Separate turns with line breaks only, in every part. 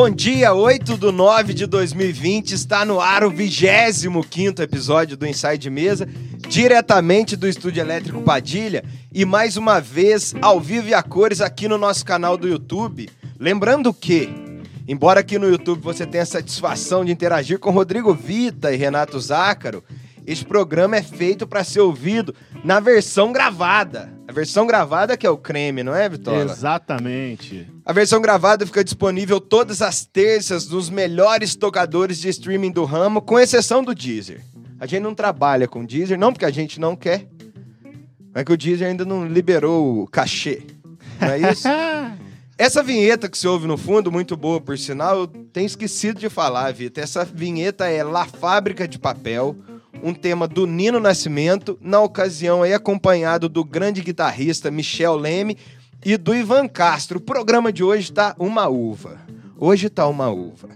Bom dia, 8 de 9 de 2020, está no ar o 25 episódio do Inside Mesa, diretamente do Estúdio Elétrico Padilha e mais uma vez ao vivo e a cores aqui no nosso canal do YouTube. Lembrando que, embora aqui no YouTube você tenha a satisfação de interagir com Rodrigo Vita e Renato Zácaro, este programa é feito para ser ouvido na versão gravada. A versão gravada que é o creme, não é, Vitória?
Exatamente.
A versão gravada fica disponível todas as terças nos melhores tocadores de streaming do ramo, com exceção do Deezer. A gente não trabalha com Deezer, não porque a gente não quer, mas que o Deezer ainda não liberou o cachê. Não é isso? Essa vinheta que você ouve no fundo, muito boa por sinal, eu tenho esquecido de falar, Vitor. Essa vinheta é La Fábrica de Papel, um tema do Nino Nascimento, na ocasião aí acompanhado do grande guitarrista Michel Leme e do Ivan Castro. O programa de hoje tá uma uva. Hoje tá uma uva.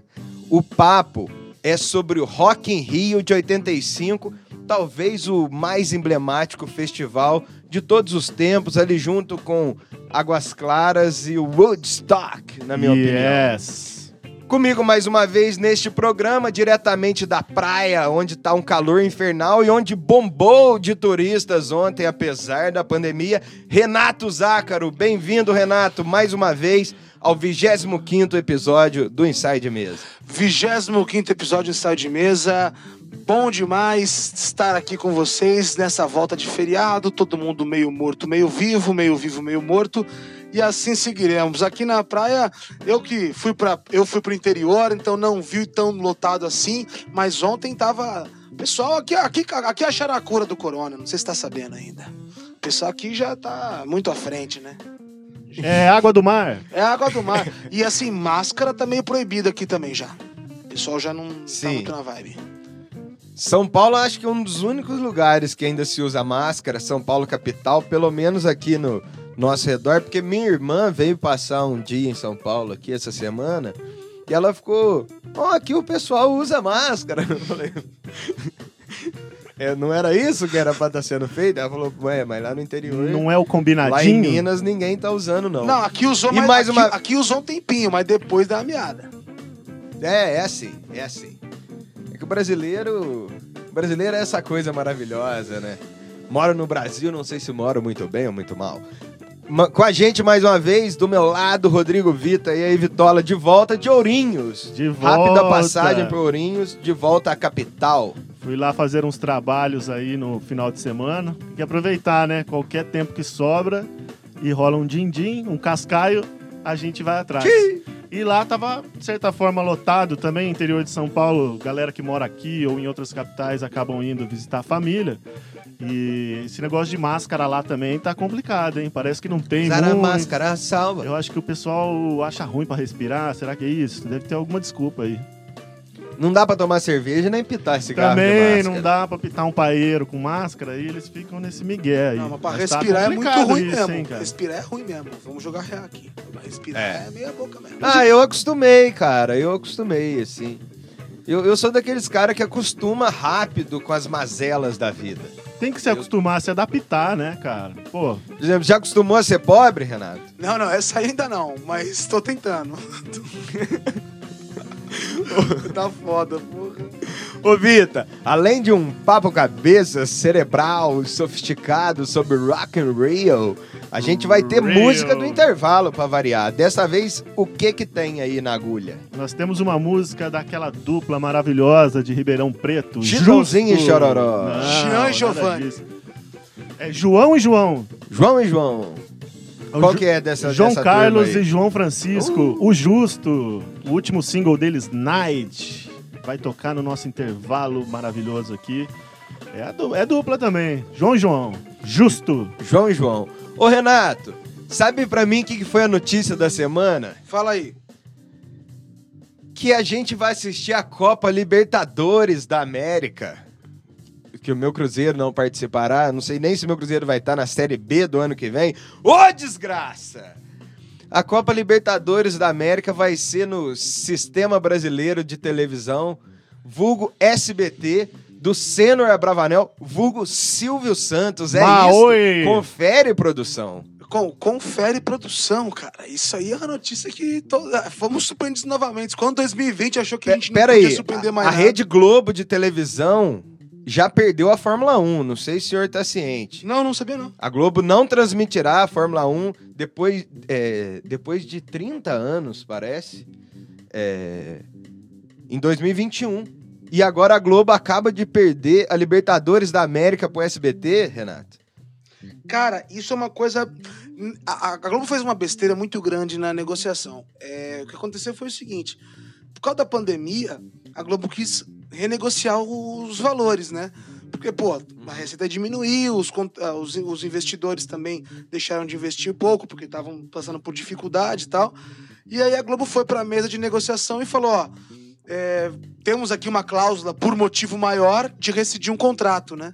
O papo é sobre o Rock in Rio de 85, talvez o mais emblemático festival de todos os tempos, ali junto com Águas Claras e o Woodstock, na minha opinião. Comigo mais uma vez neste programa, diretamente da praia, onde tá um calor infernal e onde bombou de turistas ontem, apesar da pandemia. Renato Zácaro, bem-vindo, Renato, mais uma vez ao 25 episódio do Inside Mesa.
25 episódio do Inside Mesa. Bom demais estar aqui com vocês nessa volta de feriado, todo mundo meio morto, meio vivo, meio vivo, meio morto. E assim seguiremos. Aqui na praia, eu que fui para eu fui pro interior, então não vi tão lotado assim, mas ontem tava Pessoal, aqui, aqui, aqui acharam a cura do corona, não sei se tá sabendo ainda. O pessoal aqui já tá muito à frente, né?
É água do mar.
É água do mar. e assim, máscara tá meio proibida aqui também já. O pessoal já não
Sim.
tá muito na vibe.
São Paulo, acho que é um dos únicos lugares que ainda se usa máscara, São Paulo capital, pelo menos aqui no nosso redor, porque minha irmã veio passar um dia em São Paulo aqui essa semana e ela ficou, ó, aqui o pessoal usa máscara. Eu falei, "É, não era isso que era pra estar sendo feito? Ela falou, ué, mas lá no interior,
Não é o
lá em
combinadinho?
Minas, ninguém tá usando não.
Não, aqui usou
E
mais, aqui,
uma-
aqui usou um tempinho, mas depois dá uma miada.
É, é assim, é assim. O brasileiro. O brasileiro é essa coisa maravilhosa, né? Moro no Brasil, não sei se moro muito bem ou muito mal. Ma- Com a gente mais uma vez, do meu lado, Rodrigo Vita e aí, Vitola, de volta de Ourinhos.
De
Rápida
volta.
passagem por Ourinhos, de volta à capital.
Fui lá fazer uns trabalhos aí no final de semana. Tem que aproveitar, né? Qualquer tempo que sobra e rola um din-din, um cascaio, a gente vai atrás. E lá tava, de certa forma, lotado também, interior de São Paulo. Galera que mora aqui ou em outras capitais acabam indo visitar a família. E esse negócio de máscara lá também tá complicado, hein? Parece que não tem
Usar a
muito.
máscara salva.
Eu acho que o pessoal acha ruim pra respirar. Será que é isso? Deve ter alguma desculpa aí.
Não dá pra tomar cerveja nem pitar cigarro
Também não dá pra pitar um paeiro com máscara e eles ficam nesse migué aí.
Não, mas pra
Mas tá
respirar é muito ruim
isso,
mesmo.
hein, cara?
respirar é ruim mesmo. Vamos jogar real aqui. Pra respirar
É.
é, meia boca mesmo.
Ah, eu acostumei, cara. Eu acostumei, assim. Eu, eu sou daqueles caras que acostuma rápido com as mazelas da vida.
Tem que se acostumar a se adaptar, né, cara? Pô,
Por exemplo, já acostumou a ser pobre, Renato?
Não, não, essa ainda não, mas tô tentando. tá foda, porra.
Ô, Vita, além de um papo cabeça cerebral, sofisticado sobre Rock and Rio, a gente vai ter
Real.
música do intervalo pra variar. Dessa vez, o que que tem aí na agulha?
nós temos uma música daquela dupla maravilhosa de Ribeirão Preto.
Chitãozinho e Chororó.
Não,
Jean e Giovanni.
É João e João.
João e João. Qual que é dessa
João
dessa
Carlos
turma
e? João Francisco, o Justo, o último single deles, Night, vai tocar no nosso intervalo maravilhoso aqui. É, a du- é dupla também, João e João, Justo.
João e João. Ô, Renato, sabe pra mim o que que foi a notícia da semana?
Fala aí.
que a gente vai assistir a Copa Libertadores da América. Que o meu Cruzeiro não participará. Não sei nem se o meu Cruzeiro vai estar na Série B do ano que vem. Ô, desgraça! A Copa Libertadores da América vai ser no Sistema Brasileiro de Televisão, vulgo SBT, do Senor Abravanel, vulgo Silvio Santos. É
Maoi!
isso. Confere, produção.
Com, confere produção, cara. Isso aí é uma notícia que to... fomos surpreendidos novamente. Quando 2020 achou que a gente não
Pera
podia
aí,
surpreender
a,
mais
a
nada.
Rede Globo de televisão já perdeu a Fórmula 1, não sei se o senhor tá ciente.
Não, não sabia não.
A Globo não transmitirá a Fórmula 1 depois, é, depois de 30 anos, parece, é, em 2021. E agora a Globo acaba de perder a Libertadores da América pro SBT, Renato.
Cara, isso é uma coisa. A, a Globo fez uma besteira muito grande na negociação. É, o que aconteceu foi o seguinte: por causa da pandemia, a Globo quis renegociar os valores, né? Porque, pô, a receita diminuiu, os, ah, os, os investidores também deixaram de investir pouco, porque estavam passando por dificuldade e tal. E aí a Globo foi para a mesa de negociação e falou: ó, é, temos aqui uma cláusula por motivo maior de rescindir um contrato, né?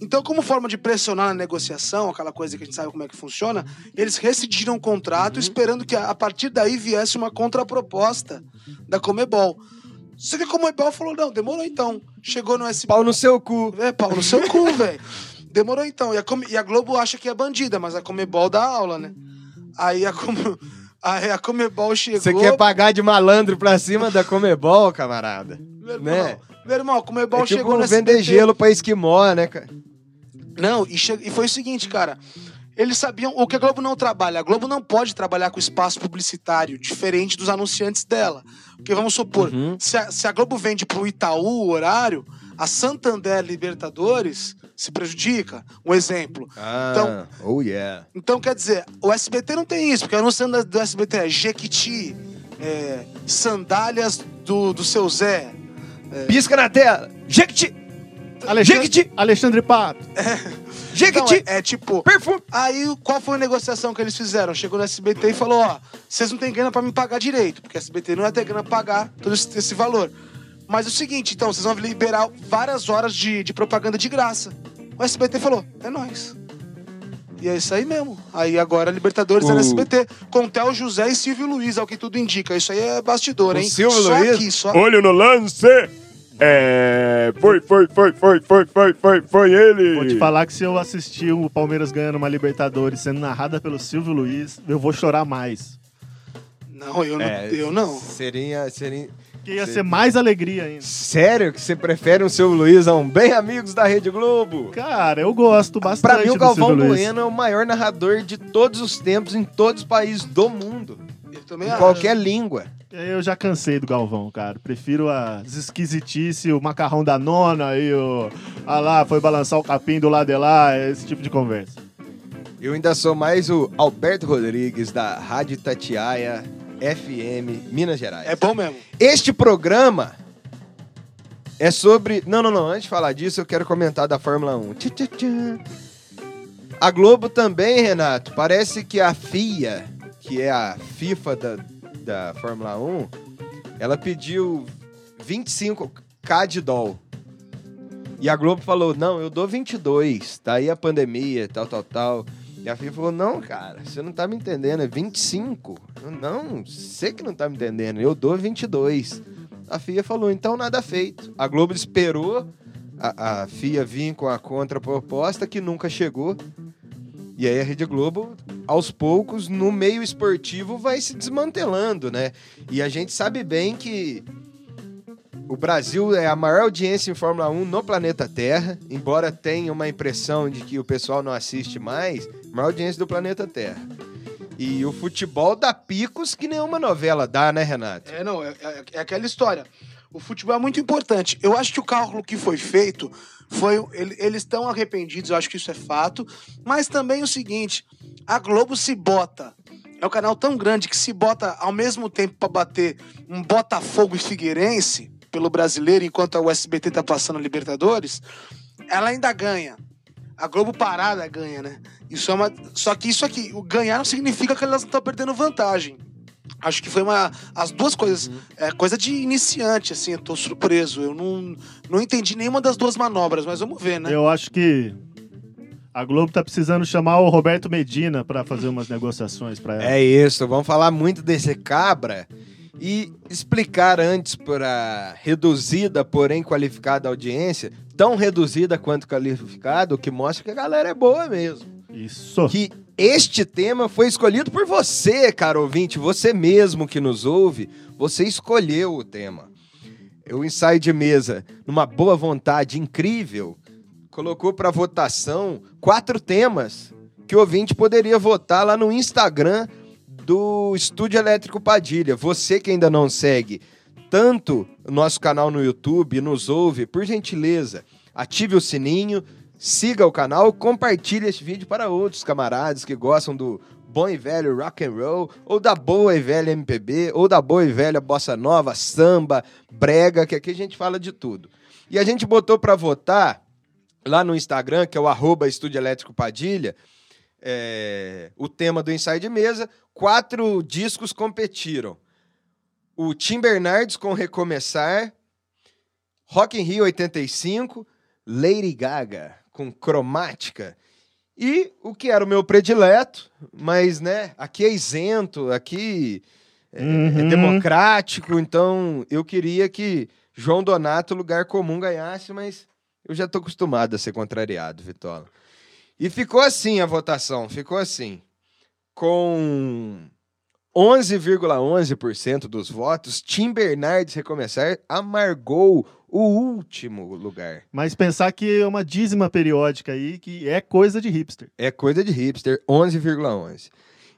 Então, como forma de pressionar na negociação, aquela coisa que a gente sabe como é que funciona, eles rescindiram o contrato esperando que a partir daí viesse uma contraproposta da Comebol. Só que a Comebol falou: não, demorou então. Chegou no SB.
Pau no seu cu.
É, pau no seu cu, velho. Demorou então. E a, e a Globo acha que é bandida, mas a Comebol dá aula, né? Aí a, Come- aí a Comebol chegou.
Você quer pagar de malandro pra cima da Comebol, camarada?
Meu irmão,
né?
meu irmão, a Comebol
É tipo
chegou no
vender
SBT.
gelo pra esquimó, né, cara?
Não, e, che- e foi o seguinte, cara. Eles sabiam o que a Globo não trabalha. A Globo não pode trabalhar com espaço publicitário diferente dos anunciantes dela. Porque vamos supor,
Uhum.
se, a, se a Globo vende pro Itaú o horário, a Santander Libertadores se prejudica. Um exemplo.
Ah,
Então-
oh yeah.
Então, quer dizer, o SBT não tem isso, porque o anunciante da- do SBT é Jequiti, é, sandálias do, do seu Zé.
Pisca na tela. Jequiti!
Alexandre,
Jequiti!
Alexandre Pato.
Então,
Jequiti!
é, é tipo,
Perfume!
Aí, qual foi a negociação que eles fizeram? Chegou no SBT e falou: ó, vocês não têm grana pra me pagar direito, porque a SBT não ia ter grana pra pagar todo esse, esse valor. Mas é o seguinte, então, vocês vão liberar várias horas de, de propaganda de graça. O SBT falou: é nóis. E é isso aí mesmo. Aí agora Libertadores é no
O-
SBT, com Theo José e Silvio Luiz, ao que tudo indica. Isso aí é bastidor,
O
hein?
Silvio
só
Luiz?
aqui, só
Olho no lance! É. Foi, foi, foi, foi, foi, foi, foi, foi ele!
Vou te falar que se eu assistir o Palmeiras ganhando uma Libertadores sendo narrada pelo Silvio Luiz, eu vou chorar mais.
Não, eu não.
É,
eu não.
Seria, seria...
Que ia
Sim.
ser mais alegria ainda.
Sério que você prefere um seu Luiz a um bem amigos da Rede Globo?
Cara, eu gosto bastante
Pra mim, o
do
Galvão
Silvio Luiz.
Bueno é o maior narrador de todos os tempos, em todos os países do mundo.
Eu também
Em
acho.
qualquer língua.
Eu já cansei do Galvão, cara. Prefiro as esquisitices, o macarrão da nona e o. Ah lá, foi balançar o capim do lado de lá, esse tipo de conversa.
Eu ainda sou mais o Alberto Rodrigues, da Rádio Tatiaia FM, Minas Gerais.
É bom mesmo.
Este programa é sobre. Não, não, não. Antes de falar disso, eu quero comentar da Fórmula 1. Tchá, tchá, tchá. A Globo também, Renato. Parece que a FIA, que é a FIFA da, da Fórmula 1, ela pediu 25k de dólar. E a Globo falou: não, eu dou 22. Tá aí a pandemia, tal, tal, tal. E a FIFA falou: não, cara, você não tá me entendendo, é 25. Eu, Não, você que não tá me entendendo, eu dou 22. A FIA falou: então nada feito. A Globo esperou a, a FIA vir com a contraproposta que nunca chegou. E aí a Rede Globo, aos poucos, no meio esportivo, vai se desmantelando, né? E a gente sabe bem que o Brasil é a maior audiência em Fórmula 1 no planeta Terra, embora tenha uma impressão de que o pessoal não assiste mais, maior audiência do planeta Terra. E o futebol dá picos que nenhuma novela dá, né, Renato?
É, não, é, é- é aquela história. O futebol é muito importante. Eu acho que o cálculo que foi feito foi. ele- eles estão arrependidos, eu acho que isso é fato. Mas também o seguinte: a Globo se bota. É um canal tão grande que se bota ao mesmo tempo pra bater um Botafogo e Figueirense pelo brasileiro, enquanto a USBT tá passando a Libertadores, ela ainda ganha. A Globo parada ganha, né? Isso é uma. Só que isso aqui, o ganhar não significa que elas não estão perdendo vantagem. Acho que foi uma. As duas coisas. É coisa de iniciante, assim, eu tô surpreso. Eu não, não entendi nenhuma das duas manobras, mas vamos ver, né?
Eu acho que a Globo tá precisando chamar o Roberto Medina pra fazer umas negociações pra ela.
É isso, vamos falar muito desse cabra e explicar antes para reduzida, porém qualificada audiência, tão reduzida quanto qualificada, o que mostra que a galera é boa mesmo.
Isso.
Que este tema foi escolhido por você, caro ouvinte, você mesmo que nos ouve, você escolheu o tema. O ensaio de mesa, numa boa vontade incrível, colocou para votação quatro temas que o ouvinte poderia votar lá no Instagram do Estúdio Elétrico Padilha. Você que ainda não segue tanto o nosso canal no YouTube, nos ouve, por gentileza, ative o sininho, siga o canal, compartilhe este vídeo para outros camaradas que gostam do bom e velho rock and roll, ou da boa e velha MPB, ou da boa e velha bossa nova, samba, brega, que aqui a gente fala de tudo. E a gente botou para votar lá no Instagram, que é o arroba Estúdio Elétrico Padilha, é, o tema do ensaio de mesa, quatro discos competiram. O Tim Bernardes com Recomeçar, Rock in Rio 85, Lady Gaga com Cromática e o que era o meu predileto, mas né, aqui é isento, aqui é, é
Uhum.
democrático, então eu queria que João Donato, lugar comum, ganhasse, mas eu já tô acostumado a ser contrariado, Vitola. E ficou assim a votação, ficou assim. Com 11,11% dos votos, Tim Bernardes Recomeçar amargou o último lugar.
Mas pensar que é uma dízima periódica aí, que é coisa de hipster.
É coisa de hipster, 11,11.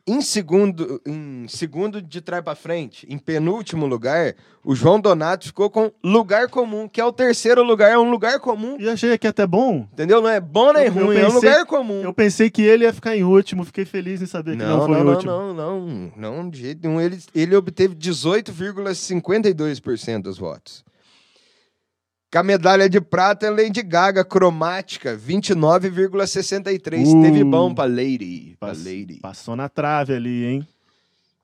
Em segundo, em segundo de trás para frente, em penúltimo lugar, o João Donato ficou com lugar comum, que é o terceiro lugar, é um lugar comum.
E achei aqui até bom.
Entendeu? Não é bom nem
Eu- eu
ruim, é um
pensei-
lugar comum.
Eu pensei que ele ia ficar em último, fiquei feliz em saber que não,
Não,
foi
não,
o
não,
último.
não, não, não, de jeito nenhum. Ele, ele obteve 18,52% dos votos. Com a medalha de prata é Lady Gaga, cromática, 29,63%.
Uh.
Teve bom pra Lady. Pra
Pass-
Lady.
Passou na trave ali, hein?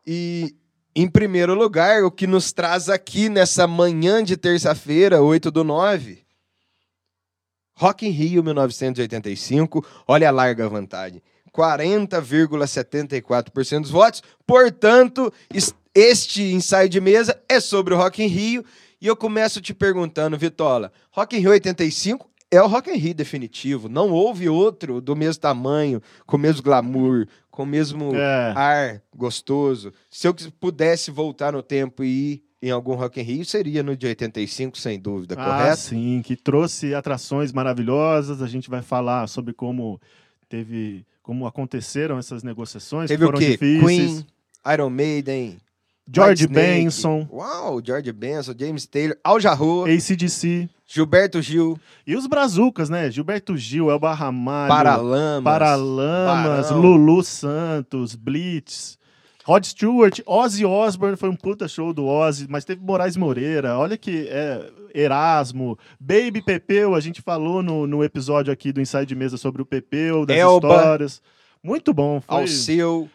E em primeiro lugar, o que nos traz aqui nessa manhã de terça-feira, 8 do 9, Rock in Rio 1985, olha a larga vantagem. 40,74% dos votos. Portanto, es- este ensaio de mesa é sobre o Rock in Rio. E eu começo te perguntando, Vitola, Rock in Rio 85 é o Rock in Rio definitivo. Não houve outro do mesmo tamanho, com o mesmo glamour, com o mesmo
É.
ar gostoso. Se eu pudesse voltar no tempo e ir em algum Rock in Rio, seria no de 85, sem dúvida,
Ah,
correto?
sim, que trouxe atrações maravilhosas. A gente vai falar sobre como teve, como aconteceram essas negociações.
Teve
que
o
foram
quê?
difíceis.
Queen, Iron Maiden,
George. Benson,
Uau, George Benson, James Taylor, Al Jarreau,
ACDC.
Gilberto Gil,
E os brazucas, né? Gilberto Gil, Elba Ramalho,
Paralamas.
Paralamas,
Barão.
Lulu Santos, Blitz, Rod Stewart, Ozzy Osbourne foi um puta show do Ozzy, mas teve Moraes Moreira, olha que é Erasmo, Baby Pepeu, a gente falou no, no episódio aqui do Ensaio de Mesa sobre o Pepeu, das
Elba.
histórias. Muito bom, foi.
Alceu.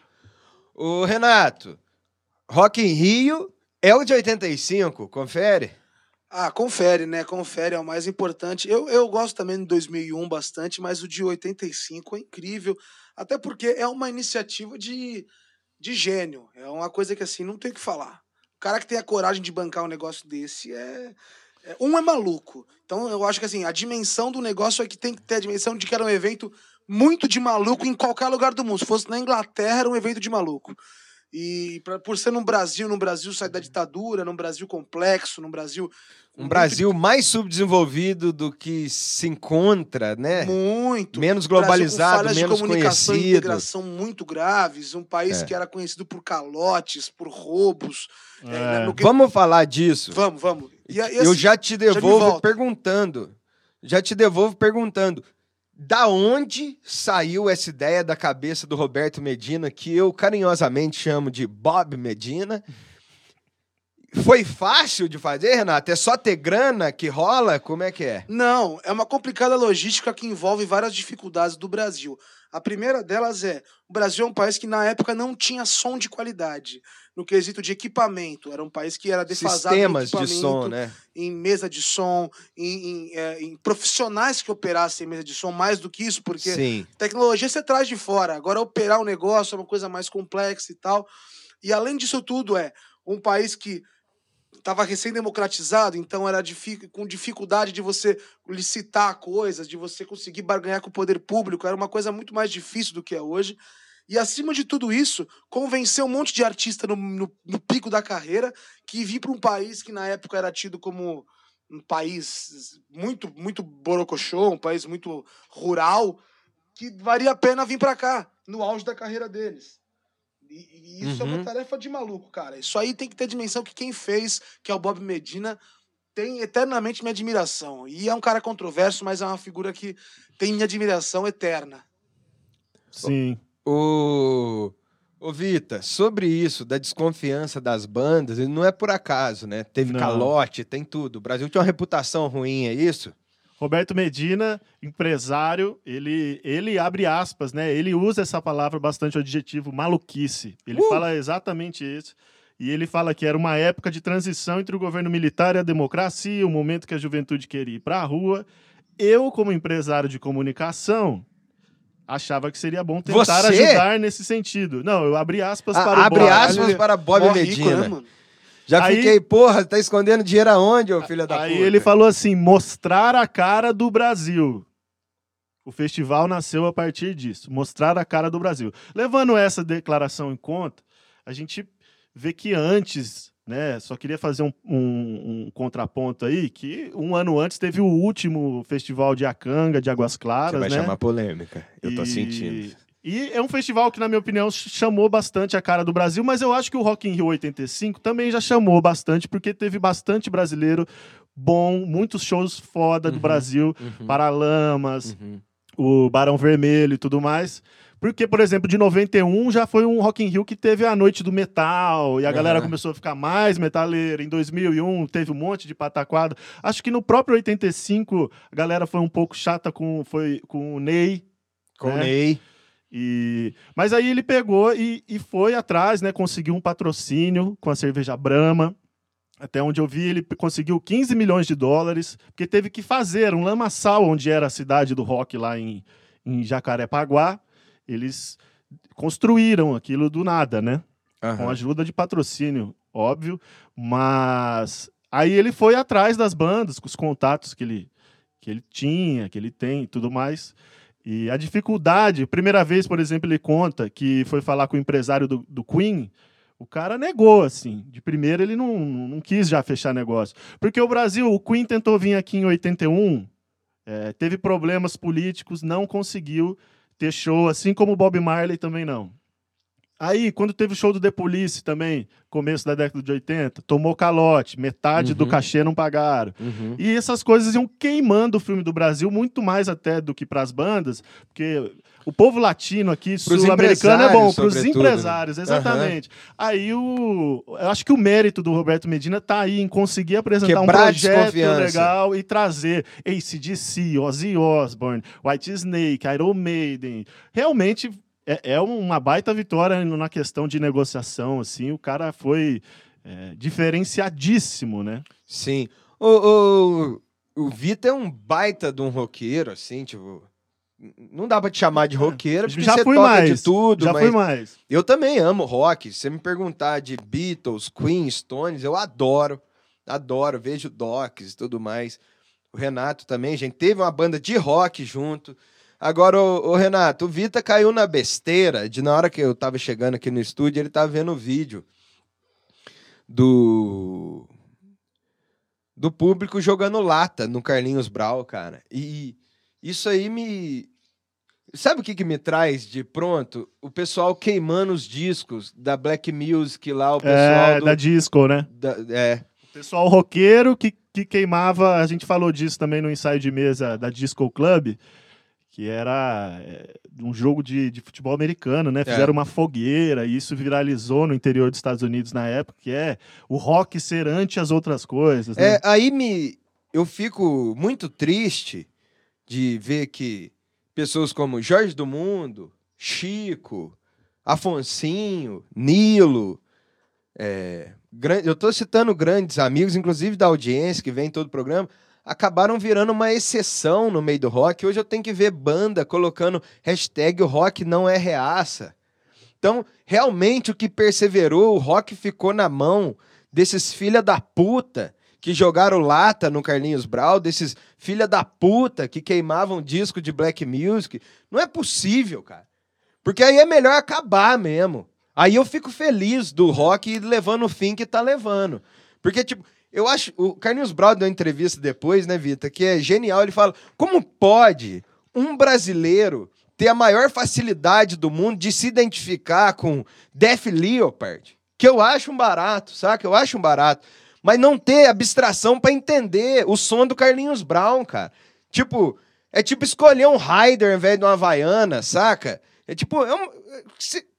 Ô, Renato, Rock in Rio é o de 85, confere.
Ah, confere, né? Confere, é o mais importante. Eu, eu gosto também do 2001 bastante, mas o de 85 é incrível. Até porque é uma iniciativa de, de gênio. É uma coisa que, assim, não tem o que falar. O cara que tem a coragem de bancar um negócio desse é. é- um é maluco. Então eu acho que, assim, a dimensão do negócio é que tem que ter a dimensão de que era um evento muito de maluco em qualquer lugar do mundo. Se fosse na Inglaterra, era um evento de maluco. E pra- por ser no Brasil, num Brasil sair da ditadura, num Brasil complexo, num Brasil. com
Um
muito
Brasil mais subdesenvolvido do que se encontra, né?
Muito.
Menos
Brasil com
globalizado,
falhas
menos
de comunicação e
conhecido.
integração muito graves. Um país
É.
que era conhecido por calotes, por roubos.
É.
no que-
Vamos falar disso.
Vamos, vamos. E,
Eu
assim,
já te devolvo
volta.
perguntando. Já te devolvo perguntando. Da onde saiu essa ideia da cabeça do Roberto Medina, que eu carinhosamente chamo de Bob Medina? Foi fácil de fazer, Renato? É só ter grana que rola? Como é que é?
Não, é uma complicada logística que envolve várias dificuldades do Brasil. A primeira delas é: o Brasil é um país que na época não tinha som de qualidade. No quesito de equipamento. Era um país que era defasado em
Sistemas de
equipamento,
som, né?
em mesa de som, em, em, é, em profissionais que operassem mesa de som, mais do que isso, porque
Sim.
Tecnologia você traz de fora. Agora, operar um negócio é uma coisa mais complexa e tal. E além disso tudo, é um país que estava recém-democratizado, então era difi- com dificuldade de você licitar coisas, de você conseguir barganhar com o poder público. Era uma coisa muito mais difícil do que é hoje. E acima de tudo isso, convencer um monte de artista no, no, no pico da carreira que vir para um país que na época era tido como um país muito, muito borocochô, um país muito rural, que valia a pena vir para cá, no auge da carreira deles. E, e isso é
Uhum.
uma tarefa de maluco, cara. Isso aí tem que ter dimensão que quem fez, que é o Bob Medina, tem eternamente minha admiração. E é um cara controverso, mas é uma figura que tem minha admiração eterna.
Sim.
O, ô Vita, sobre isso, da desconfiança das bandas, não é por acaso, né? Teve
Não.
calote, tem tudo. O Brasil tinha uma reputação ruim, é isso?
Roberto Medina, empresário, ele, ele abre aspas, né? Ele usa essa palavra bastante adjetivo, maluquice. Ele
Uh!
fala exatamente isso. E ele fala que era uma época de transição entre o governo militar e a democracia, o momento que a juventude queria ir para a rua. Eu, como empresário de comunicação, achava que seria bom tentar
Você?
ajudar nesse sentido. Não, eu abri aspas
A-
para o
abre
Bob.
aspas
Ele-
para Bob
Mó rico,
Medina.
né, mano?
Já
Aí-
fiquei, porra, tá escondendo dinheiro aonde, ô filho da
Aí
puta?
ele falou assim: mostrar a cara do Brasil. O festival nasceu a partir disso, mostrar a cara do Brasil. Levando essa declaração em conta, a gente vê que antes, né? Só queria fazer um, um- um contraponto aí, que um ano antes teve o último festival de Acanga, de Águas
Você
Claras,
vai
né?
chamar polêmica. Eu tô
E-
sentindo.
E é um festival que, na minha opinião, ch- chamou bastante a cara do Brasil, mas eu acho que o Rock in Rio 85 também já chamou bastante, porque teve bastante brasileiro bom, muitos shows foda do
Uhum.
Brasil,
Uhum,
Paralamas,
uhum.
o Barão Vermelho e tudo mais. Porque, por exemplo, de 91 já foi um Rock in Rio que teve a noite do metal, e a galera
Aham.
começou a ficar mais metaleira. Em 2001 teve um monte de pataquada. Acho que no próprio 85 a galera foi um pouco chata com, foi, com o Ney,
Com
né?
Ney.
E... Mas aí ele pegou e, e foi atrás, né? Conseguiu um patrocínio com a cerveja Brahma. Até onde eu vi, ele conseguiu 15 milhões de dólares, porque teve que fazer um lamaçal onde era a cidade do rock lá em, em Jacarepaguá. Eles construíram aquilo do nada, né? com
Aham.
ajuda de patrocínio, óbvio, mas aí ele foi atrás das bandas, com os contatos que ele, que ele tinha, que ele tem e tudo mais. E a dificuldade, primeira vez, por exemplo, ele conta que foi falar com o empresário do, do Queen, o cara negou, assim. De primeira ele não, não quis já fechar negócio. Porque o Brasil, o Queen tentou vir aqui em 81, é, teve problemas políticos, não conseguiu ter show, assim como o Bob Marley também não. Aí, quando teve o show do The Police também, começo da década de 80, tomou calote, metade do
Uhum.
cachê não pagaram.
Uhum.
E essas coisas iam queimando o filme do Brasil, muito mais até do que para as bandas, porque o povo latino aqui, sul-americano, é bom,
empresários,
para os
sobretudo, né?
empresários, exatamente. Aí o. Eu acho que o mérito do Roberto Medina tá aí em conseguir apresentar
Quebrar
um projeto legal e trazer ACDC, Ozzy Osbourne, White Snake, Iron Maiden. Realmente. É, é uma baita vitória na questão de negociação, assim. O cara foi é, diferenciadíssimo, né?
Sim. O, o, o Vita é um baita de um roqueiro, assim, tipo. Não dá pra te chamar de roqueiro, porque
É. Já
você
fui
toca
mais.
de tudo,
Já
mas
fui mais.
eu também amo rock. Se você me perguntar de Beatles, Queen, Stones, eu adoro. Adoro, vejo docs e tudo mais. O Renato também, gente, teve uma banda de rock junto. Agora, o, o Renato, o Vita caiu na besteira de na hora que eu tava chegando aqui no estúdio, ele tava vendo o vídeo do do público jogando lata no Carlinhos Brau, cara. E isso aí me Sabe o que, que me traz de pronto? O pessoal queimando os discos da Black Music lá, o pessoal
É,
do,
da disco, né?
da- é,
Pessoal roqueiro que, que queimava, a gente falou disso também no ensaio de mesa da Disco Club, que era é, um jogo de, de futebol americano, né? Fizeram uma fogueira e isso viralizou no interior dos Estados Unidos na época, que é o rock ser ante as outras coisas, né?
É, aí me eu fico muito triste de ver que pessoas como Jorge do Mundo, Chico, Afonsinho, Nilo, é, eu estou citando grandes amigos, inclusive da audiência que vem em todo o programa, acabaram virando uma exceção no meio do rock. Hoje eu tenho que ver banda colocando hashtag o rock não é reaça. Então, realmente o que perseverou, o rock ficou na mão desses filha da puta que jogaram lata no Carlinhos Brau, desses filha da puta que queimavam disco de black music. Não é possível, cara. Porque aí é melhor acabar mesmo. Aí eu fico feliz do rock levando o fim que tá levando. Porque, tipo, eu acho. O Carlinhos Brown deu uma entrevista depois, né, Vita? Que é genial. Ele fala: como pode um brasileiro ter a maior facilidade do mundo de se identificar com Def Leopard? Que eu acho um barato, saca? Eu acho um barato. Mas não ter abstração pra entender o som do Carlinhos Brown, cara. Tipo, é tipo escolher um Raider ao invés de uma Havaiana, saca? É tipo, é um-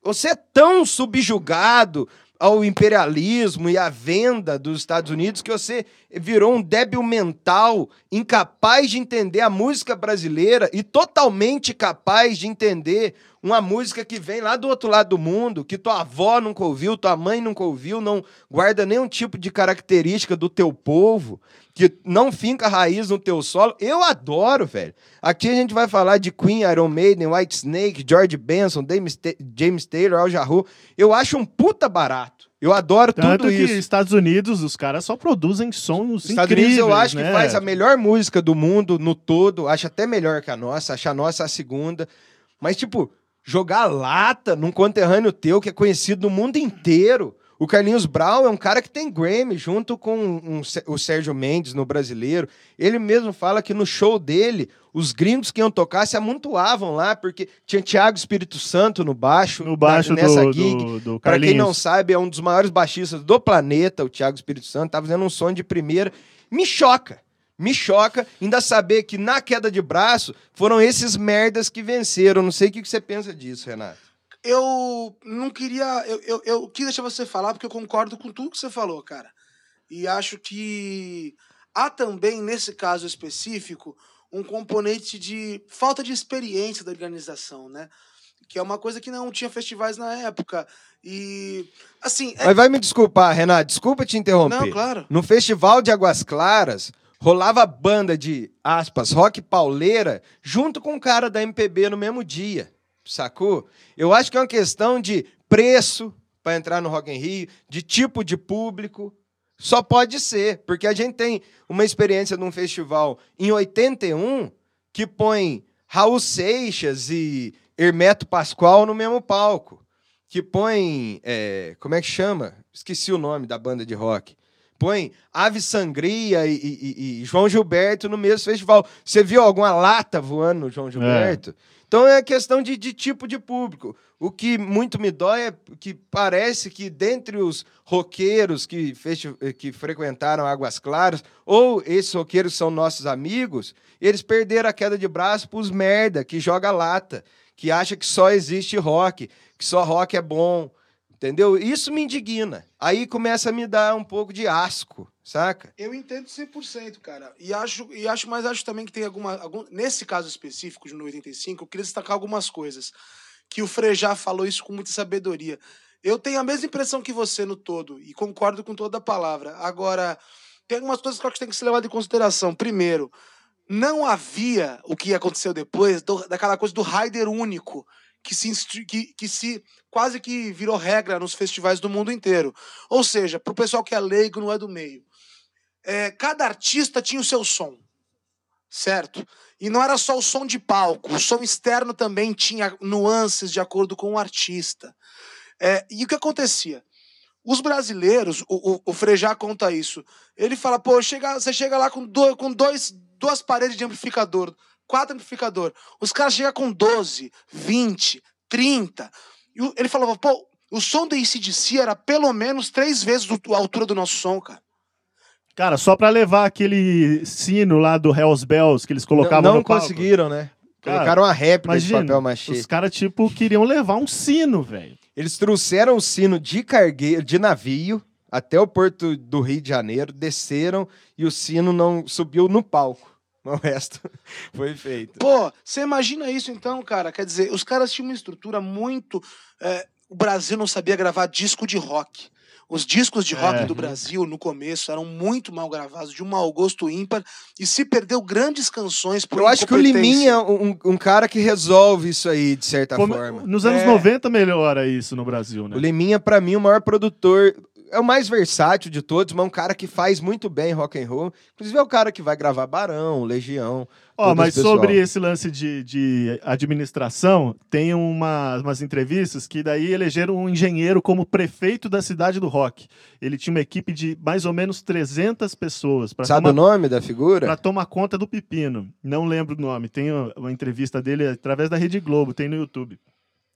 você é tão subjugado ao imperialismo e à venda dos Estados Unidos que você virou um débil mental, incapaz de entender a música brasileira e totalmente capaz de entender uma música que vem lá do outro lado do mundo, que tua avó nunca ouviu, tua mãe nunca ouviu, não guarda nenhum tipo de característica do teu povo, que não finca raiz no teu solo. Eu adoro, velho. Aqui a gente vai falar de Queen, Iron Maiden, White Snake, George Benson, James, James Taylor, Al Jarreau. Eu acho um puta barato. Eu adoro
Tanto
tudo
que
isso.
Estados Unidos, os caras só produzem sons
Os Estados
incríveis,
Unidos eu acho
né?
que faz a melhor música do mundo no todo, acho até melhor que a nossa, acho a nossa a segunda. Mas, tipo, jogar lata num conterrâneo teu que é conhecido no mundo inteiro. O Carlinhos Brown é um cara que tem Grammy junto com um- o Sérgio Mendes no brasileiro. Ele mesmo fala que no show dele, os gringos que iam tocar se amontoavam lá, porque tinha Tiago Espírito Santo no baixo,
No baixo
na- nessa
do,
gig.
do, do
Pra quem não sabe, é um dos maiores baixistas do planeta, o Thiago Espírito Santo, tá fazendo um som de primeira. Me choca. Me choca ainda saber que na queda de braço foram esses merdas que venceram. Não sei o que você pensa disso, Renato.
Eu não queria. Eu, eu, eu quis deixar você falar porque eu concordo com tudo que você falou, cara. E acho que há também, nesse caso específico, um componente de falta de experiência da organização, né? Que é uma coisa que não tinha festivais na época. E. Assim. é-
Mas vai me desculpar, Renato, desculpa te interromper.
Não, claro.
No Festival de Águas Claras, rolava banda de, aspas, rock pauleira, junto com o cara da MPB no mesmo dia, sacou? Eu acho que é uma questão de preço para entrar no Rock in Rio, de tipo de público. Só pode ser, porque a gente tem uma experiência num festival em 81 que põe Raul Seixas e Hermeto Pascoal no mesmo palco. Que põe. é, como é que chama? Esqueci o nome da banda de rock. Põe Ave Sangria e, e- e- e João Gilberto no mesmo festival. Você viu alguma lata voando no João Gilberto? Então é questão de, de tipo de público. O que muito me dói é que parece que dentre os roqueiros que, que frequentaram Águas Claras, ou esses roqueiros são nossos amigos, eles perderam a queda de braço pros merda que joga lata, que acha que só existe rock, que só rock é bom. Entendeu? Isso me indigna. Aí começa a me dar um pouco de asco, saca?
Eu entendo 100%, cara. E acho, e acho, mas acho também que tem alguma. Algum, nesse caso específico de no 85, eu queria destacar algumas coisas. Que o Frejá falou isso com muita sabedoria. Eu tenho a mesma impressão que você no todo, e concordo com toda a palavra. Agora, tem algumas coisas que eu acho que tem que ser levado em consideração. Primeiro, não havia o que aconteceu depois, do- daquela coisa do Raider único, que se, que, que se quase que virou regra nos festivais do mundo inteiro. Ou seja, pro pessoal que é leigo, não é do meio é, cada artista tinha o seu som, certo? E não era só o som de palco, o som externo também tinha nuances de acordo com o artista. É, e o que acontecia? Os brasileiros, o, o, o Frejá conta isso. Ele fala, pô, chega, você chega lá com, do, com dois, duas paredes de amplificador, quatro amplificador. Os caras chegam com 12, 20, 30. E ele falava, pô, o som do ACDC era pelo menos três vezes do- a altura do nosso som, cara.
Cara, só pra levar aquele sino lá do Hells Bells que eles colocavam
não não
no palco.
conseguiram, né?
Cara,
Colocaram uma réplica de
Imagina,
papel machê.
os caras, tipo, queriam levar um sino, velho.
Eles trouxeram o sino de cargueiro, de navio, até o porto do Rio de Janeiro, desceram e o sino não subiu no palco. O resto foi feito.
Pô, você imagina isso então, cara? Quer dizer, os caras tinham uma estrutura muito. é, o Brasil não sabia gravar disco de rock. Os discos de rock
É.
do Brasil, no começo, eram muito mal gravados, de um mau gosto ímpar, e se perdeu grandes canções por
Eu acho que o. Liminha é um, um cara que resolve isso aí, de certa
Como-
forma.
nos anos
É.
90 melhora isso no Brasil, né?
O Liminha, pra mim, o maior produtor é o mais versátil de todos, mas é um cara que faz muito bem rock and roll. Inclusive é o cara que vai gravar Barão, Legião.
Ó,
todo
mas
esse
sobre esse lance de, de administração, tem uma, umas entrevistas que daí elegeram um engenheiro como prefeito da cidade do rock. Ele tinha uma equipe de mais ou menos 300 pessoas para
Sabe
tomar,
o nome da figura?
pra tomar conta do pepino. Não lembro o nome. Tem uma entrevista dele através da Rede Globo, tem no YouTube.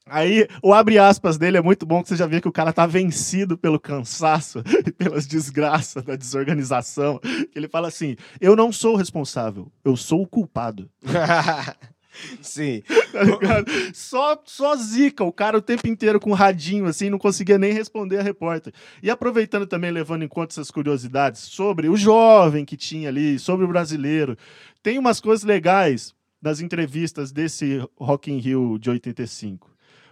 Aí, o abre aspas dele é muito bom, que você já vê que o cara tá vencido pelo cansaço e pelas desgraças da desorganização. Ele fala assim: Eu não sou o responsável, eu sou o culpado.
Sim.
Tá ligado? Só, só zica, o cara o tempo inteiro com um radinho, assim, não conseguia nem responder a repórter. E aproveitando também, levando em conta essas curiosidades sobre o jovem que tinha ali, sobre o brasileiro, tem umas coisas legais nas entrevistas desse Rock in Rio de 85.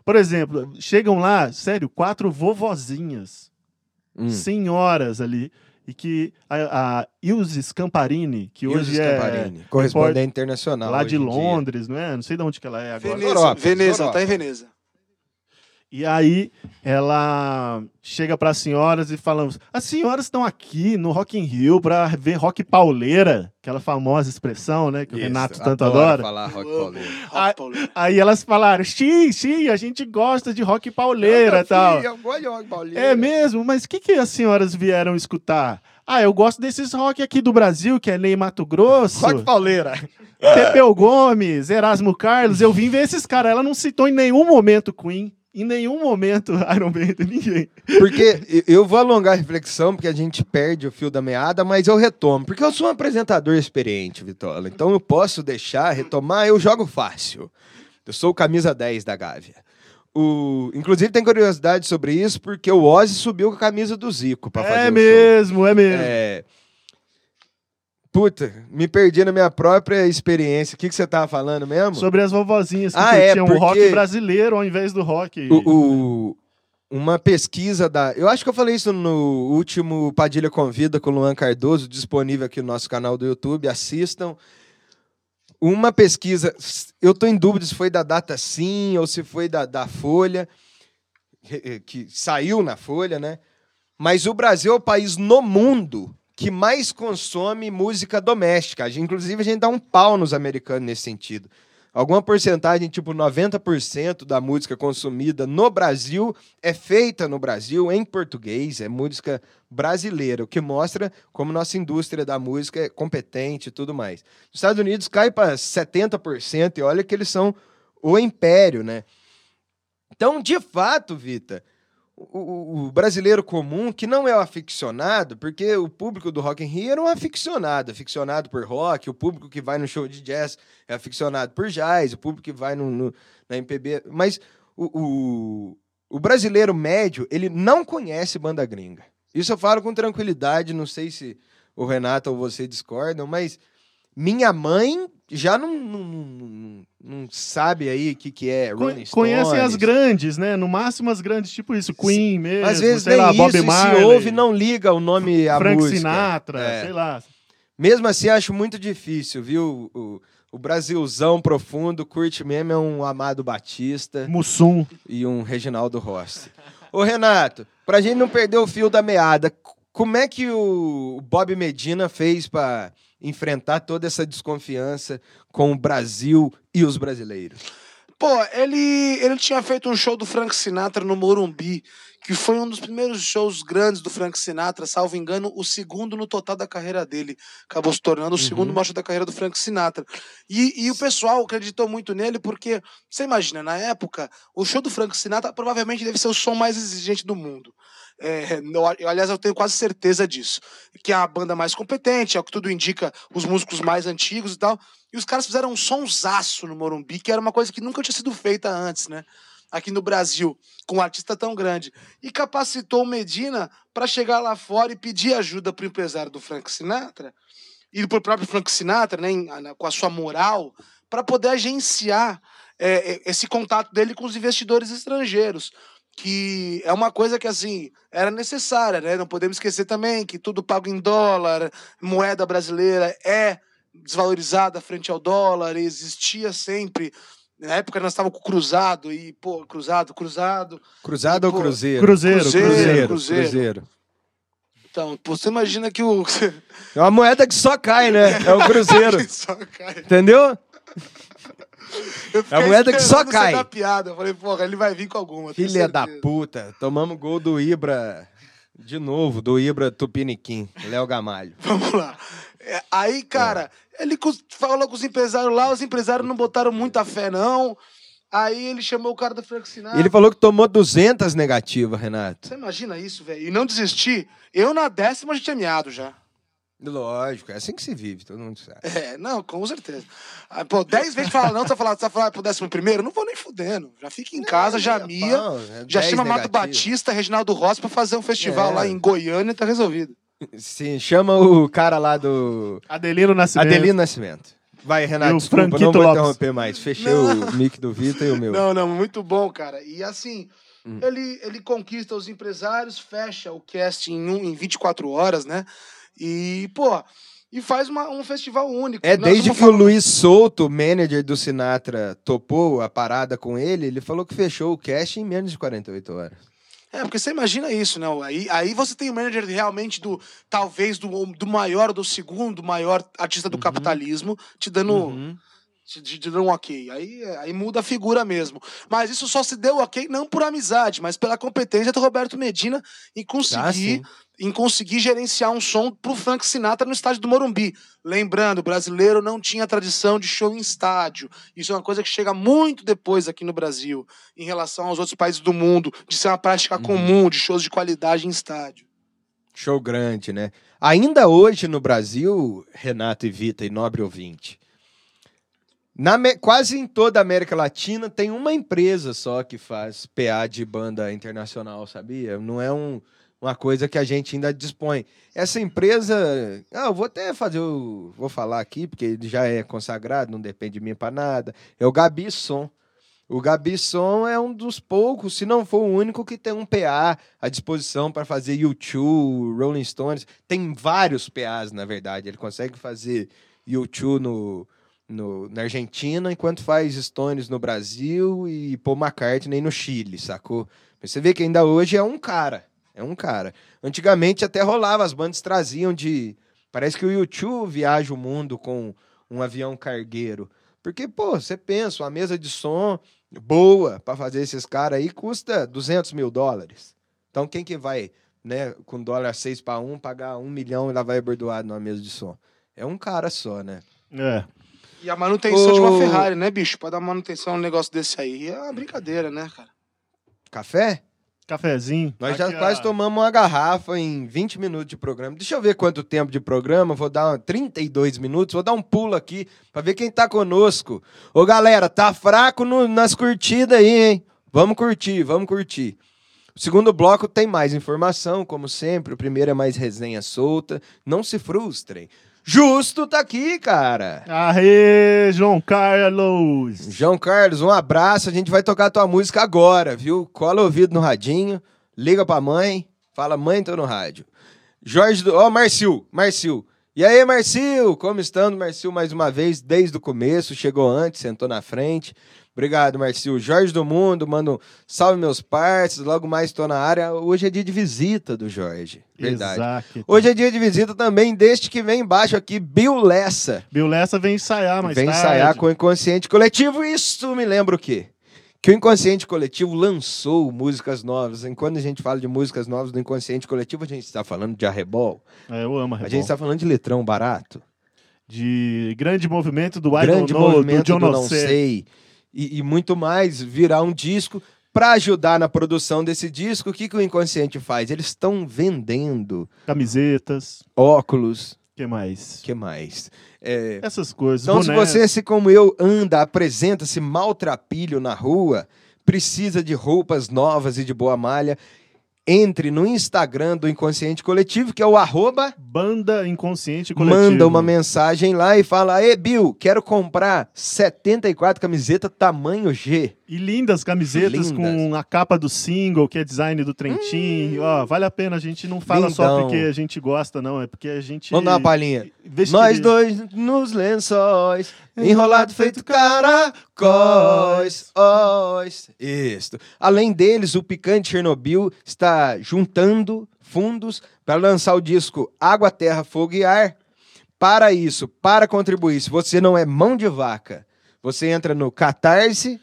Por exemplo, chegam lá, sério, quatro vovozinhas,
Hum.
senhoras ali, e que a, a Ilse Scamparini, que
Ilse
hoje é
Scamparini, correspondente internacional.
lá de. Londres, não é? Não sei de onde que ela é agora.
Veneza,
Europa,
Veneza,
Europa.
tá em Veneza.
E aí ela chega para as senhoras e fala: as senhoras estão aqui no Rock in Rio para ver rock pauleira, aquela famosa expressão, né, que o
Isso,
Renato tanto
adoro
adora.
falar rock
Ah,
pauleiro.
Aí elas falaram: sim, sim, a gente gosta de rock pauleira tal.
Eu gosto de rock pauleiro.
É mesmo? Mas o que, que as senhoras vieram escutar? Ah, eu gosto desses rock aqui do Brasil, que é Ney Mato Grosso,
Rock pauleira.
Pepeu Gomes, Erasmo Carlos. Eu vim ver esses caras. Ela não citou em nenhum momento Queen, em nenhum momento Iron Maiden, ninguém.
Porque eu vou alongar a reflexão, porque a gente perde o fio da meada, mas eu retomo. Porque eu sou um apresentador experiente, Vitola. Então eu posso deixar, retomar, eu jogo fácil. Eu sou o camisa 10 da Gávea. O... Inclusive tem curiosidade sobre isso, porque o Ozzy subiu com a camisa do Zico fazer
É
o show.
mesmo, é mesmo.
É... Puta, me perdi na minha própria experiência. O que, que você tava falando mesmo?
Sobre as vovozinhas que
Ah, é,
curtiam o rock
porque-
brasileiro ao invés do rock.
O, o- uma pesquisa da. Eu acho que eu falei isso no último Padilha Convida com o Luan Cardoso, disponível aqui no nosso canal do YouTube. Assistam. Uma pesquisa. Eu tô em dúvida se foi da Data Sim ou se foi da, da Folha, que saiu na Folha, né? Mas o Brasil é o país no mundo que mais consome música doméstica. Inclusive, a gente dá um pau nos americanos nesse sentido. Alguma porcentagem, tipo 90% da música consumida no Brasil é feita no Brasil em português, é música brasileira, o que mostra como nossa indústria da música é competente e tudo mais. Nos Estados Unidos cai para 70% e olha que eles são o império, né? Então, de fato, Vita, o, o- brasileiro comum, que não é o aficionado, porque o público do Rock in Rio era um aficionado, aficionado por rock, o público que vai no show de jazz é aficionado por jazz, o público que vai no, no- na MPB, mas o, o, o brasileiro médio, ele não conhece banda gringa. Isso eu falo com tranquilidade, não sei se o Renato ou você discordam, mas minha mãe já não, não, não- sabe aí o que, que é Rolling Stones.
Conhecem as grandes, né? No máximo as grandes, tipo isso, Queen mesmo,
Às vezes
sei
nem
lá,
isso,
Bob Marley,
se ouve, não liga o nome à
Frank
música.
Sinatra,
É.
sei lá.
Mesmo assim, acho muito difícil, viu? O, o Brasilzão profundo curte mesmo é um Amado Batista
Mussum.
e um Reginaldo Rossi. Ô, Renato, pra gente não perder o fio da meada, como é que o Bob Medina fez pra enfrentar toda essa desconfiança com o Brasil e os brasileiros?
Pô, ele, ele tinha feito um show do Frank Sinatra no Morumbi, que foi um dos primeiros shows grandes do Frank Sinatra, salvo engano, o segundo no total da carreira dele. Acabou se tornando o segundo maior show da carreira do Frank Sinatra. E, e o pessoal acreditou muito nele porque, você imagina, na época, o show do Frank Sinatra provavelmente deve ser o som mais exigente do mundo. É, aliás, eu tenho quase certeza disso. Que é a banda mais competente, é o que tudo indica, os músicos mais antigos e tal. E os caras fizeram um sonsaço no Morumbi, que era uma coisa que nunca tinha sido feita antes, né? Aqui no Brasil, com um artista tão grande. E capacitou o Medina para chegar lá fora e pedir ajuda pro empresário do Frank Sinatra e pro próprio Frank Sinatra, né, com a sua moral, para poder agenciar é, é, esse contato dele com os investidores estrangeiros que é uma coisa que assim era necessária, né? Não podemos esquecer também que tudo pago em dólar, moeda brasileira é desvalorizada frente ao dólar, e existia sempre. Na época nós estávamos com o cruzado e pô, cruzado, cruzado.
Cruzado ou
Pô,
Cruzeiro?
Cruzeiro,
Cruzeiro,
Cruzeiro.
Cruzeiro. Então, pô, você imagina que o.
É uma moeda que só cai, né? É o Cruzeiro.
Só cai.
Entendeu?
Eu
É a moeda que só cai.
dar piada. Eu falei, porra, ele vai vir com alguma.
Filha da puta. Tomamos gol do Ibra. De novo, do Ibra Tupiniquim. Léo Gamalho.
Vamos lá. É, aí, cara, ele cus- falou com os empresários lá, os empresários não botaram muita fé, não. Aí ele chamou o cara do Frank Sinatra.
Ele falou que tomou 200 negativas, Renato.
Você imagina isso, velho? E não desistir. Eu na décima já tinha meado já.
Lógico, é assim que se vive, todo mundo sabe.
É, não, com certeza. Ah, pô, dez vezes fala, não, você vai falar, você vai falar pro décimo primeiro? Não vou nem fudendo. Já fica em casa, já
Não,
mia,
é
já
10
chama Mato. Batista, Reginaldo Rossi pra fazer um festival
É.
lá em Goiânia e tá resolvido.
Sim, chama o cara lá do
Adelino Nascimento.
Adelino Nascimento. Vai, Renato,
E o
desculpa, não
Franquito
vou
Lopes.
interromper mais. Fechei
Não.
o mic do Vitor e o meu.
Não, não, muito bom, cara. E assim,
Hum.
ele, ele conquista os empresários, fecha o cast em, um, em 24 horas, né? E, pô, e faz uma- um festival único.
É,
Nós
desde que o Luiz Souto, manager do Sinatra, topou a parada com ele, ele falou que fechou o cash em menos de 48 horas.
É, porque você imagina isso, né? Aí, aí você tem o manager realmente do, talvez, do, do maior do segundo maior artista do capitalismo, te dando,
Uhum.
te, te dando um ok. Aí, aí muda a figura mesmo. Mas isso só se deu ok não por amizade, mas pela competência do Roberto Medina em
Ah,
conseguir,
sim.
Em conseguir gerenciar um som pro Frank Sinatra no estádio do Morumbi. Lembrando, o brasileiro não tinha tradição de show em estádio. Isso é uma coisa que chega muito depois aqui no Brasil, em relação aos outros países do mundo, de ser uma prática
Uhum.
comum de shows de qualidade em estádio.
Show grande, né? Ainda hoje no Brasil, Renato e Vita e nobre ouvinte, na quase em toda a América Latina tem uma empresa só que faz PA de banda internacional, sabia? Não é um- uma coisa que a gente ainda dispõe. Essa empresa, ah, eu vou até fazer o, vou falar aqui porque ele já é consagrado, não depende de mim para nada. É o Gabi Som. O Gabi Som é um dos poucos, se não for o único, que tem um PA à disposição para fazer U2, Rolling Stones. Tem vários PAs, na verdade. Ele consegue fazer U2 no, no, na Argentina, enquanto faz Stones no Brasil e Paul McCartney no Chile, sacou? Você vê que ainda hoje é um cara. É um cara. Antigamente até rolava, as bandas traziam de. Parece que o U2 viaja o mundo com um avião cargueiro. Porque, pô, você pensa, uma mesa de som boa para fazer esses caras aí custa 200 mil dólares. Então, quem que vai, né, com dólar 6 para 1, pagar um milhão e lá vai bordoado numa mesa de som? É um cara só, né?
É.
E a manutenção de uma
Ô-
Ferrari, né, bicho? Pra dar manutenção num negócio desse aí é uma brincadeira, né, cara?
Café?
Cafezinho.
Nós já
Aqui,
quase
ó.
tomamos uma garrafa em 20 minutos de programa. Deixa eu ver quanto tempo de programa. Vou dar uma- 32 minutos. Vou dar um pulo aqui pra ver quem tá conosco. Ô, galera, tá fraco no- nas curtidas aí, hein? Vamos curtir, vamos curtir. O segundo bloco tem mais informação, como sempre. O primeiro é mais resenha solta. Não se frustrem. Justo tá aqui, cara.
Aê, João Carlos!
João Carlos, um abraço. A gente vai tocar tua música agora, viu? Cola o ouvido no radinho, liga pra mãe, fala, mãe, tô no rádio. Jorge do. Ó, Marcio, Marcio. E aí, Marcio? Como estando, Marcio, mais uma vez, desde o começo, chegou antes, sentou na frente. Obrigado, Marcio. Jorge do Mundo, manda um salve meus parceiros, logo mais estou na área. Hoje é dia de visita do Jorge. Verdade.
Exato.
Hoje é dia de visita também deste que vem embaixo aqui, Bill Lessa.
Bill Lessa vem ensaiar mais
Vem
tarde.
ensaiar com o Inconsciente Coletivo. Isso me lembra o quê? Que o Inconsciente Coletivo lançou músicas novas. E quando a gente fala de músicas novas do Inconsciente Coletivo, a gente está falando de arrebol.
É, eu amo a
A gente está falando de letrão barato.
De grande movimento do I
grande
Know,
movimento
do
do
Não
Não
Sei.
Sei. E, e muito mais, virar um disco. Para ajudar na produção desse disco, o que, que o Inconsciente faz? Eles estão vendendo
Camisetas,
óculos,
que mais?
que mais? É,
Essas coisas.
Então, se
bonés.
você, assim como eu, anda, apresenta-se maltrapilho na rua, precisa de roupas novas e de boa malha, entre no Instagram do Inconsciente Coletivo, que é o arroba,
Banda Inconsciente Coletivo.
manda uma mensagem lá e fala, Ê, Bill, quero comprar 74 camiseta tamanho G.
E lindas camisetas
Lindas.
com a capa do single, que é design do Trentinho. Ó, vale a pena, a gente não fala só
Lindão.
porque a gente gosta, não. É porque a gente.
Vamos dar uma palhinha. Nós dois nos lençóis, enrolado feito caracóis. Ois. Isso. Além deles, o Picante Chernobyl está juntando fundos para lançar o disco Água, Terra, Fogo e Ar. Para isso, para contribuir, se você não é mão de vaca, você entra no Catarse.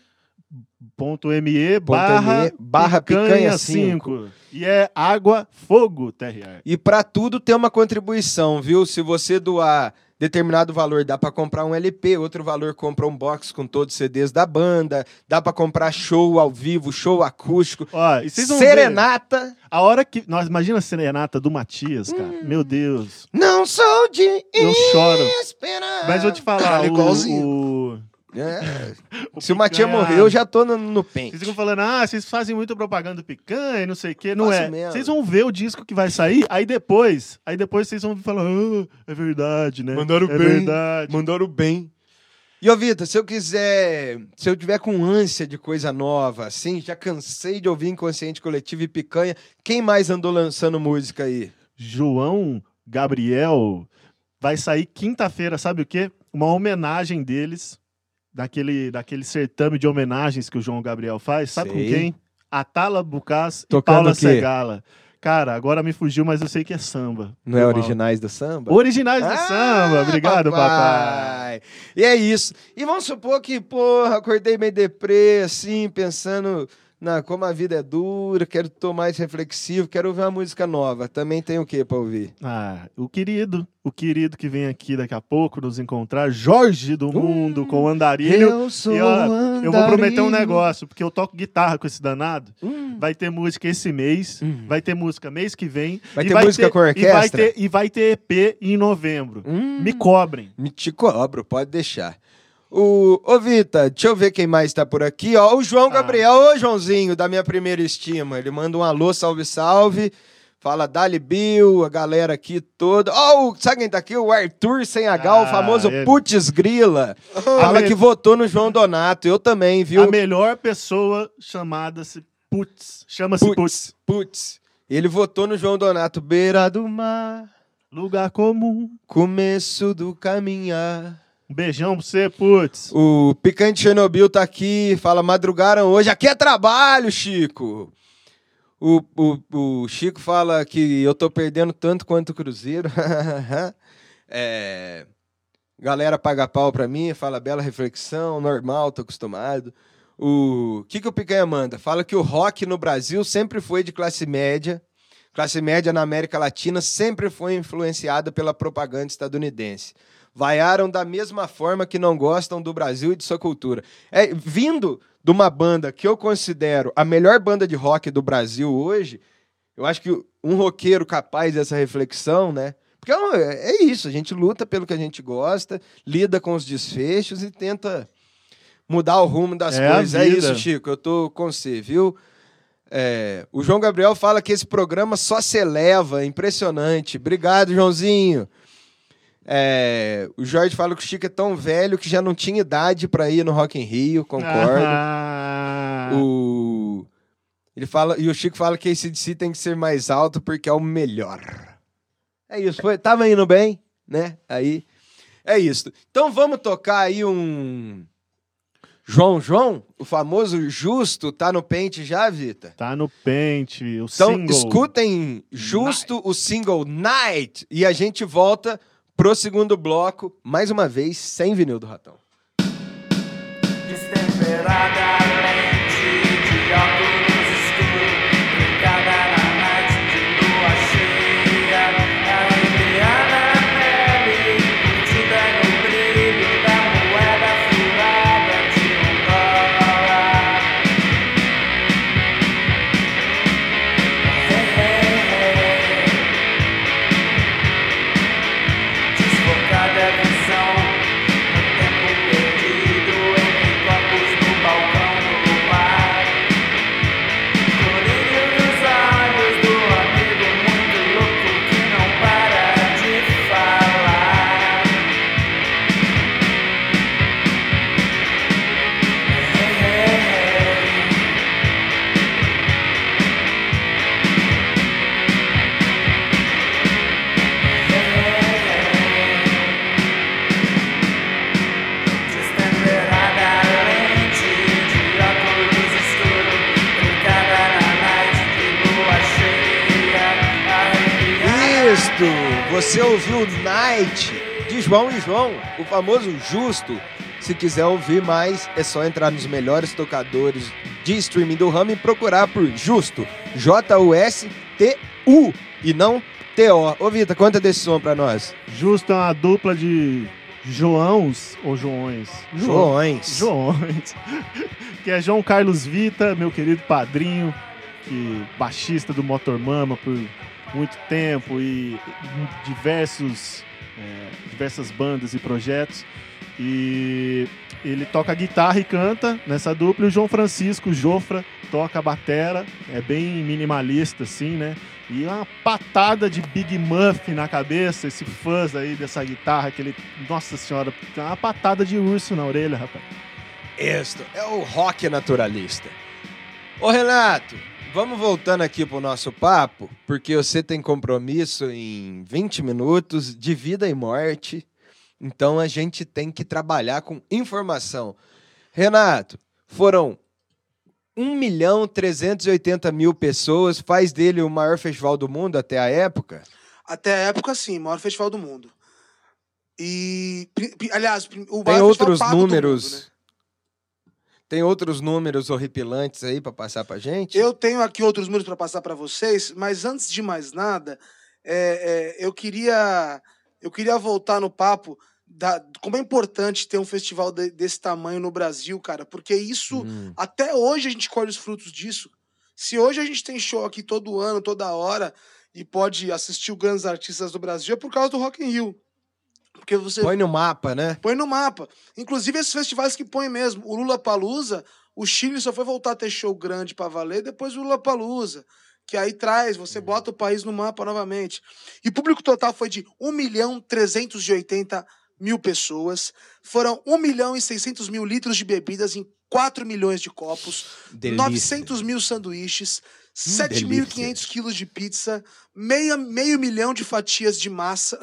Ponto .me barra,
barra picanha
5. E é água, fogo, TRR.
E para tudo tem uma contribuição, viu? Se você doar determinado valor, dá para comprar um LP, outro valor compra um box com todos os CDs da banda, dá para comprar show ao vivo, show acústico,
Ó, e vocês vão ver,
serenata.
a hora que... Nós, imagina a serenata do Matias, cara.
Hum.
Meu Deus.
Não sou de
Eu choro.
esperar.
Mas vou te falar,
Cara,
o, o-
É.
o
Se o Matias
Picanha-
morrer, eu já tô no, no pente.
Vocês ficam falando, ah, vocês fazem muito propaganda do picanha e não sei o quê. Não
Faço
é.
mesmo.
Vocês vão ver o disco que vai sair, aí depois, aí depois vocês vão falar, ah, é verdade, né?
Mandaram
é
bem.
verdade.
Mandaram bem. E, ô, Vitor, se eu quiser, se eu tiver com ânsia de coisa nova, assim, já cansei de ouvir Inconsciente Coletivo e Picanha, quem mais andou lançando música aí?
João Gabriel vai sair quinta-feira, sabe o quê? Uma homenagem deles, daquele, daquele certame de homenagens que o João Gabriel faz. Sabe
Sei.
com quem? Atala Bucás e Paula? Segala. Cara, agora me fugiu, mas eu sei que é samba.
Não é originais do samba?
Originais do
Ah,
samba. Obrigado, papai.
E é isso. E vamos supor que, porra, acordei meio deprê, assim, pensando na como a vida é dura, quero tô mais reflexivo, quero ouvir uma música nova. Também tem o que pra ouvir?
Ah, o querido, o querido que vem aqui daqui a pouco nos encontrar, Jorge do Mundo, com o Andarilho.
Eu sou
E, ó, eu vou prometer um
andarilho.
negócio, porque eu toco guitarra com esse danado.
Hum.
Vai ter música esse mês,
Hum.
vai ter música mês que vem.
Vai ter música com
E vai,
orquestra?
ter, e vai ter EP em novembro.
Hum.
Me cobrem.
Me te cobro, pode deixar. O, ô, Vita, deixa eu ver quem mais tá por aqui. Ó, o João
Ah.
Gabriel, ô, Joãozinho, da minha primeira estima. Ele manda um alô, salve, salve. Fala Dali Bill, a galera aqui toda. Ó, o- sabe quem tá aqui? O Arthur sem H, o
Ah,
famoso
ele-
Putz Grila. Fala que votou no João Donato. Eu também, viu?
A melhor pessoa chamada-se Putz. Chama-se. Putz,
Putz. Ele votou no João Donato. Beira do mar,
Lugar comum.
começo do caminhar.
Um beijão pra você, Putz.
O Picante Chernobyl tá aqui, fala, madrugaram hoje. Aqui é trabalho, Chico. O, o, o Chico fala que eu tô perdendo tanto quanto o Cruzeiro. é, galera paga pau pra mim, fala bela reflexão, normal, tô acostumado. O que, que o Picanha manda? Fala que o rock no Brasil sempre foi de classe média. Classe média na América Latina sempre foi influenciada pela propaganda estadunidense vaiaram da mesma forma que não gostam do Brasil e de sua cultura. É, vindo de uma banda que eu considero a melhor banda de rock do Brasil hoje, eu acho que um roqueiro capaz dessa reflexão, né? Porque é é isso, a gente luta pelo que a gente gosta, lida com os desfechos e tenta mudar o rumo das
É
coisas. É isso, Chico, eu tô com você, viu? É, o João Gabriel fala que esse programa só se eleva, impressionante. Obrigado, Joãozinho. É, o Jorge fala que o Chico é tão velho que já não tinha idade para ir no Rock in Rio, concordo.
Ah,
O, ele fala, e o Chico fala que esse DC tem que ser mais alto porque é o melhor. É isso, foi, tava indo bem, né? Aí, é isso. Então vamos tocar aí um João João, o famoso Justo, tá no pente já, Vita?
Tá no pente, o
Então
single.
escutem Justo o single Night e a gente volta pro segundo bloco, mais uma vez, sem vinil do Ratão.
Destemperada
Você ouviu Night de João e João, o famoso Justo. Se quiser ouvir mais, é só entrar nos melhores tocadores de streaming do ramo e procurar por Justo. J-U-S-T-U e não T-O. Ô, Vitor, conta desse som pra nós.
Justo é uma dupla de Joãos ou Joões?
Joões.
Joões. que é João Carlos Vita, meu querido padrinho, que baixista do Motormama por muito tempo e diversos, é, diversas bandas e projetos. E ele toca guitarra e canta nessa dupla. E o João Francisco Jofra toca batera. É bem minimalista, assim, né? E uma patada de Big Muff na cabeça, esse fuzz aí dessa guitarra, aquele. Nossa senhora, uma patada de urso na orelha, rapaz.
Isto é o rock naturalista. Ô Renato, vamos voltando aqui pro nosso papo, porque você tem compromisso em 20 minutos de vida e morte. Então a gente tem que trabalhar com informação. Renato, foram 1 milhão 380 mil pessoas, faz dele o maior festival do mundo até a época?
Até a época, sim, maior festival do mundo. E, aliás, o
Tem
maior
outros
festival pago do
números.
mundo, né?
Tem outros números horripilantes aí pra passar pra gente?
Eu tenho aqui outros números para passar para vocês, mas antes de mais nada, é, é, eu queria eu queria voltar no papo da como é importante ter um festival de- desse tamanho no Brasil, cara, porque isso
Hum.
até hoje a gente colhe os frutos disso. Se hoje a gente tem show aqui todo ano, toda hora e pode assistir os grandes artistas do Brasil é por causa do Rock in Rio. Porque você
Põe no mapa, né?
Põe no mapa. Inclusive esses festivais que põem mesmo. O Lula Palusa, o Chile só foi voltar a ter show grande pra valer depois do Lula Palusa. Que aí traz, você bota o país no mapa novamente. E o público total foi de 1 milhão 380 mil pessoas. Foram 1 milhão e 600 mil litros de bebidas em 4 milhões de copos.
Delícia.
900 mil sanduíches.
Hum,
7.500 quilos de pizza. Meia, meio milhão de fatias de massa.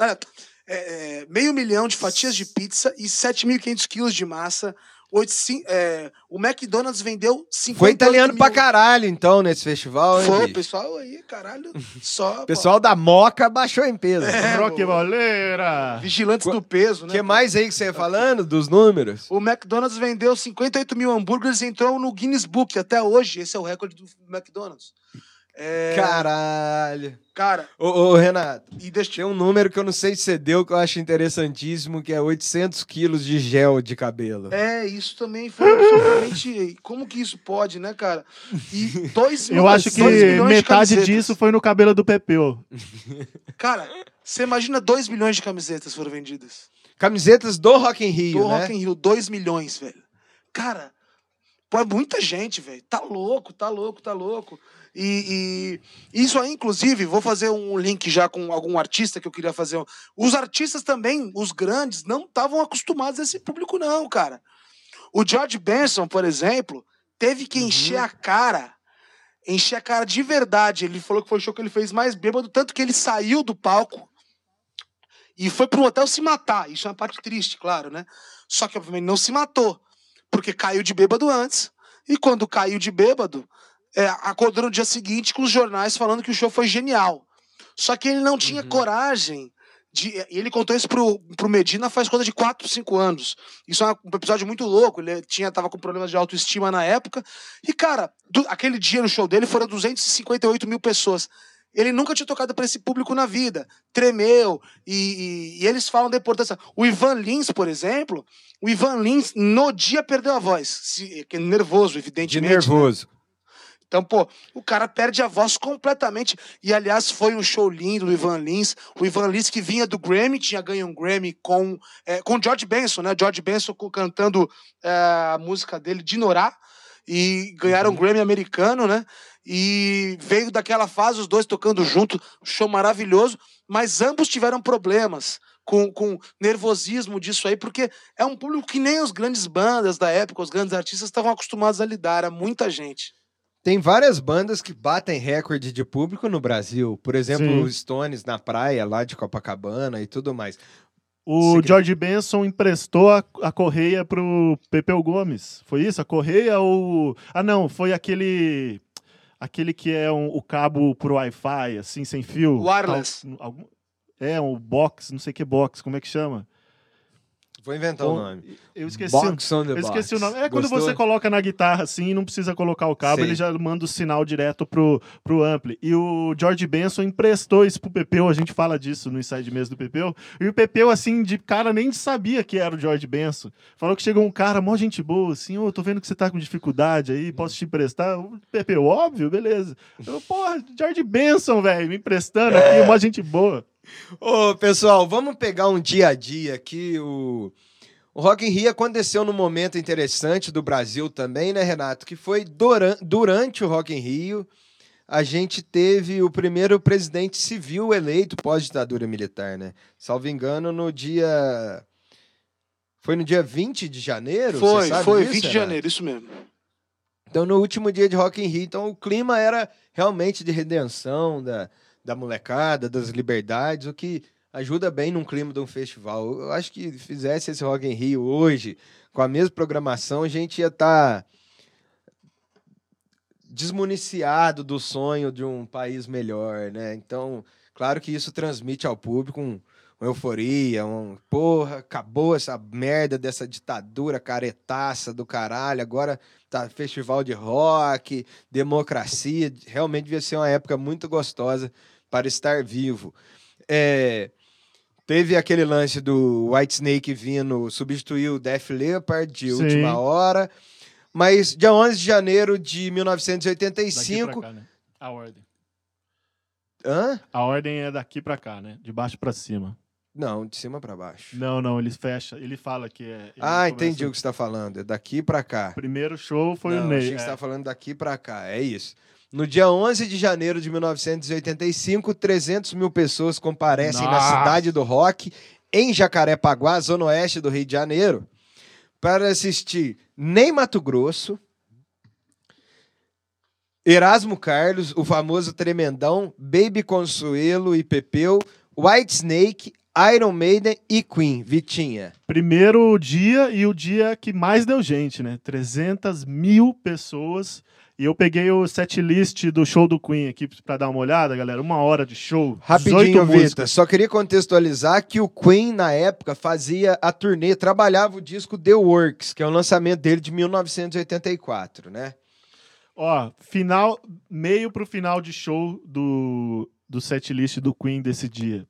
É, é, meio milhão de fatias de pizza e 7.500 quilos de massa. Oito, cin- é, o McDonald's vendeu 50
Foi italiano pra caralho, então, nesse festival, hein,
Foi,
bicho?
pessoal aí, caralho. Só.
O pessoal da Moca baixou em peso.
É, o-! Vigilantes
Qu-
do peso,
O
né?
que mais aí que você ia falando dos números?
O McDonald's vendeu 58 mil hambúrgueres e entrou no Guinness Book até hoje. Esse é o recorde do McDonald's. É,
Caralho.
Cara,
Ô, ô, Renato,
e deixa
tem um número que eu não sei se você deu, que eu acho interessantíssimo, que é 800 quilos de gel de cabelo.
É, isso também foi absolutamente. Como que isso pode, né, cara? E dois
Eu acho que
dois milhões de
metade disso foi no cabelo do Pepeu.
Cara, você imagina 2 milhões de camisetas foram vendidas.
Camisetas do Rock in Rio,
Do
né?
Rock in Rio, 2 milhões, velho. Cara, pô, é muita gente, velho. Tá louco, tá louco, tá louco. E, e isso aí, inclusive, vou fazer um link já com algum artista que eu queria fazer. Os artistas também, os grandes, não estavam acostumados a esse público, não, cara. O George Benson, por exemplo, teve que encher a cara. Encher a cara de verdade. Ele falou que foi o show que ele fez mais bêbado, tanto que ele saiu do palco e foi para um hotel se matar. Isso é uma parte triste, claro, né? Só que, obviamente, não se matou. Porque caiu de bêbado antes. E quando caiu de bêbado, é, acordou no dia seguinte com os jornais falando que o show foi genial. Só que ele não tinha
Uhum.
coragem de. e Ele contou isso pro, pro Medina faz coisa de 4, 5 anos. Isso é um episódio muito louco. Ele tinha, tava com problemas de autoestima na época. E, cara, do- aquele dia no show dele foram 258 mil pessoas. Ele nunca tinha tocado para esse público na vida. Tremeu. E, e- e eles falam da importância. O Ivan Lins, por exemplo, o Ivan Lins, no dia, perdeu a voz. Se, que é nervoso,
De
evidentemente. né? Então, pô, o cara perde a voz completamente. E, aliás, foi um show lindo do Ivan Lins. O Ivan Lins que vinha do Grammy, tinha ganho um Grammy com é, com George Benson, né? George Benson cantando é, a música dele, Dinorá. E ganharam um Grammy americano, né? E veio daquela fase, os dois tocando junto, um show maravilhoso. Mas ambos tiveram problemas com, com nervosismo disso aí, porque é um público que nem as grandes bandas da época, os grandes artistas estavam acostumados a lidar. Era muita gente.
Tem várias bandas que batem recorde de público no Brasil. Por exemplo,
Sim.
os Stones na praia, lá de Copacabana e tudo mais.
O George Benson emprestou a, a correia pro Pepeu Gomes. Foi isso? A correia ou. Ah, não, foi aquele. Aquele que é um- o cabo pro Wi-Fi, assim, sem fio.
Wireless.
Al- algum- É, um box, não sei que box, como é que chama?
Vou inventar o nome.
Eu esqueci.
Box on the
Eu esqueci o nome. É quando
Gostou?
você coloca na guitarra assim e não precisa colocar o cabo,
Sei.
ele já manda o sinal direto pro, pro ampli. E o George Benson emprestou isso pro Pepeu, a gente fala disso no Inside Mesa do Pepeu. E o Pepeu, assim, de cara nem sabia que era o George Benson. Falou que chegou um cara, mó gente boa, assim, ô, tô vendo que você tá com dificuldade aí, posso te emprestar? O Pepeu, óbvio, beleza. Eu, porra, George Benson, velho, me emprestando aqui, mó gente boa.
Ô, pessoal, vamos pegar um dia a dia aqui. O, o Rock in Rio aconteceu num momento interessante do Brasil também, né, Renato? Que foi duran- durante o Rock in Rio, a gente teve o primeiro presidente civil eleito pós-ditadura militar, né? Salvo engano, no dia... Foi no dia 20 de janeiro?
Foi, foi,
disso,
20 de janeiro, isso mesmo.
Então, no último dia de Rock in Rio, então o clima era realmente de redenção da, da molecada, das liberdades, o que ajuda bem num clima de um festival. Eu acho que fizesse esse Rock in Rio hoje, com a mesma programação, a gente ia estar desmuniciado do sonho de um país melhor, né? Então, claro que isso transmite ao público um, uma euforia, um porra, acabou essa merda dessa ditadura caretaça do caralho, agora tá festival de rock, democracia, realmente devia ser uma época muito gostosa para estar vivo. É, teve aquele lance do White Snake vindo substituir o Def Leppard de
Sim.
última hora, mas dia 11 de janeiro de
Daqui
1985...
pra cá, né? A ordem.
Hã?
A ordem é daqui pra cá, né? De baixo pra cima.
Não, de cima para baixo.
Não, não, ele fecha, ele fala que é. ele
Ah,
começa-
entendi o que você está falando. É daqui para cá.
Primeiro show foi
Não,
o Ney.
achei que você
é.
estava falando daqui para cá. É isso. No dia 11 de janeiro de 1985, 300 mil pessoas comparecem na
Nossa!
cidade do rock, em Jacarepaguá, zona oeste do Rio de Janeiro, para assistir Ney Mato Grosso, Erasmo Carlos, o famoso Tremendão, Baby Consuelo e Pepeu, White Snake, Iron Maiden e Queen. Vitinha.
Primeiro dia e o dia que mais deu gente, né? 300 mil pessoas. E eu peguei o setlist do show do Queen aqui pra dar uma olhada, galera. Uma hora de show. 18
Rapidinho. Vitor. Só queria contextualizar que o Queen, na época, fazia a turnê, trabalhava o disco The Works, que é o lançamento dele de 1984, né?
Ó, final, meio pro final de show do, do setlist do Queen desse dia.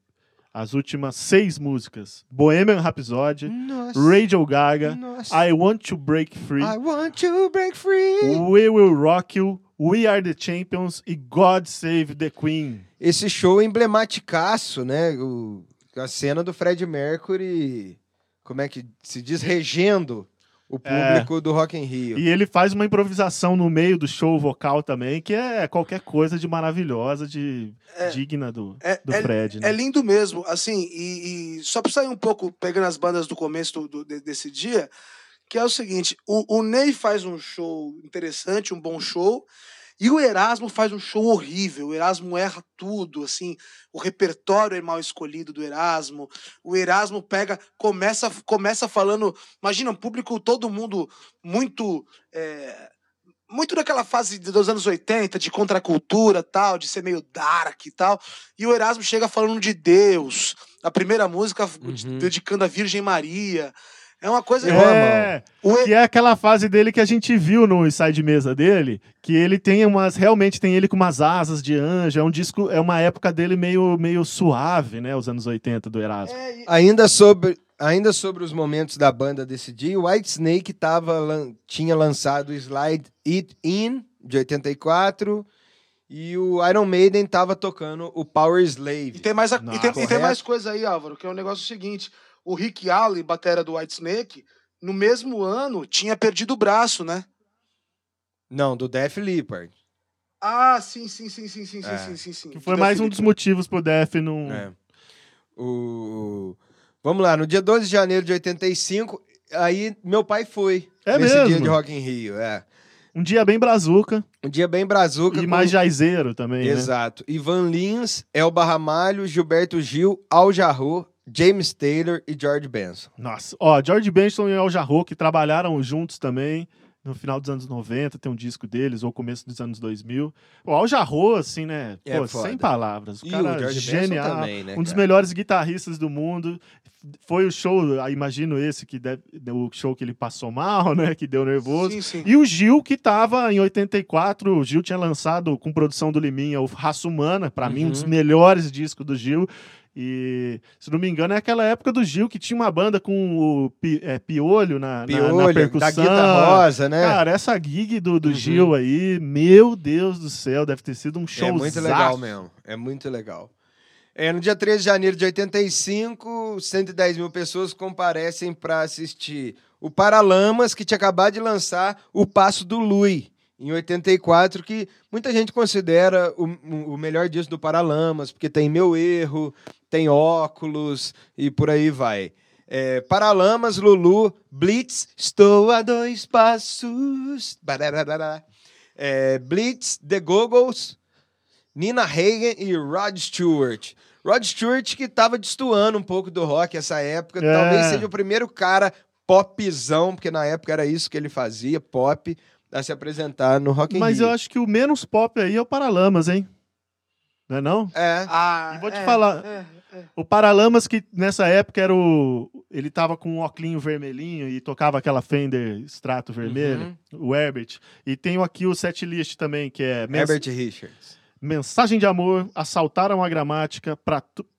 As últimas seis músicas: Bohemian Rhapsody,
Nossa.
Radio Gaga,
Nossa.
I Want to Break Free,
I want to break free.
We Will Rock You, We Are the Champions e God Save the Queen.
Esse show emblematicaço, né? O- a cena do Fred Mercury, como é que se diz? Regendo o público do Rock in Rio.
E ele faz uma improvisação no meio do show vocal também, que é qualquer coisa de maravilhosa, de digna do,
É-
do Fred. né?
É lindo mesmo, assim, e, e só pra sair um pouco, pegando as bandas do começo do- do- de- desse dia, que é o seguinte, o, o Ney faz um show interessante, um bom show, e o Erasmo faz um show horrível, o Erasmo erra tudo, assim, o repertório é mal escolhido do Erasmo, o Erasmo pega, começa, começa falando, imagina, um público, todo mundo muito... é, muito naquela fase dos anos 80, de contracultura tal, de ser meio dark e tal. E o Erasmo chega falando de Deus. A primeira música
Uhum.
dedicando a Virgem Maria. É uma coisa.
É,
O E-
que é aquela fase dele que a gente viu no side mesa dele, que ele tem umas, realmente tem ele com umas asas de anjo, é um disco, é uma época dele meio, meio suave, né, os anos 80 do Erasmo.
é, e-
Ainda sobre, ainda sobre os momentos da banda desse dia, o White Snake tava, lan- tinha lançado o Slide It In, de 84, e o Iron Maiden tava tocando o Power
E
Slave.
tem mais, a- e tem, e tem mais coisa aí, Álvaro, que é um negócio seguinte. O Rick Allen, batera do Whitesnake, no mesmo ano tinha perdido o braço, né?
Não, do Def Leppard.
Ah, sim, sim, sim, sim, sim,
É.
sim, sim, sim.
Que foi mais um dos motivos pro Def não...
É. O... Vamos lá, no dia 12 de janeiro de 85, aí meu pai foi
É
nesse
mesmo?
dia de Rock in Rio. É.
Um dia bem brazuca
Um dia bem brazuca.
e
com-
mais jaizeiro também, né?
Exato. Ivan Lins, Elba Ramalho, Gilberto Gil, Al Jarreau, James Taylor e George Benson.
Nossa, ó, George Benson e El Jarreau, que trabalharam juntos também, no final dos anos 90, tem um disco deles, ou começo dos anos 2000. O Al Jarreau, assim, né?
É
Pô,
foda.
sem palavras. O
E
cara
o Benson
genial.
também, né,
um dos
cara?
melhores guitarristas do mundo. Foi o show, ah, imagino esse, que deve, o show que ele passou mal, né? Que deu nervoso.
Sim, sim.
E o Gil, que tava em 84, o Gil tinha lançado com produção do Liminha o Raça Humana, pra mim, um dos
Uhum.
melhores discos do Gil. E, se não me engano, é aquela época do Gil que tinha uma banda com o Pi- é, Piolho na, na- na,
Piolho,
percussão.
da Guita Rosa, né?
Cara, essa gig do, do
Uhum.
Gil aí, meu Deus do céu, deve ter sido um show
É muito legal mesmo. É muito legal. É, no dia 13 de janeiro de 85, 110 mil pessoas comparecem para assistir o Paralamas, que tinha acabado de lançar o Passo do Lui, em 84, que muita gente considera o, o melhor disco do Paralamas, porque tem Meu Erro, tem Óculos e por aí vai. É, Paralamas, Lulu, Blitz, Estou a dois passos. É, Blitz, The Goggles, Nina Hagen e Rod Stewart. Rod Stewart que tava destoando um pouco do rock essa época.
É.
Talvez seja o primeiro cara popzão, porque na época era isso que ele fazia, pop, a se apresentar no Rock
Mas
Rio.
eu acho que o menos pop aí é o Paralamas, hein? Não é não?
É.
Ah,
E vou te
é,
falar.
é, é.
O Paralamas, que nessa época era o. Ele tava com um óculos vermelhinho e tocava aquela Fender Strato vermelho, o Herbert. E tenho aqui o set list também, que é mens-
Herbert Richards.
Mensagem de Amor, Assaltaram a Gramática,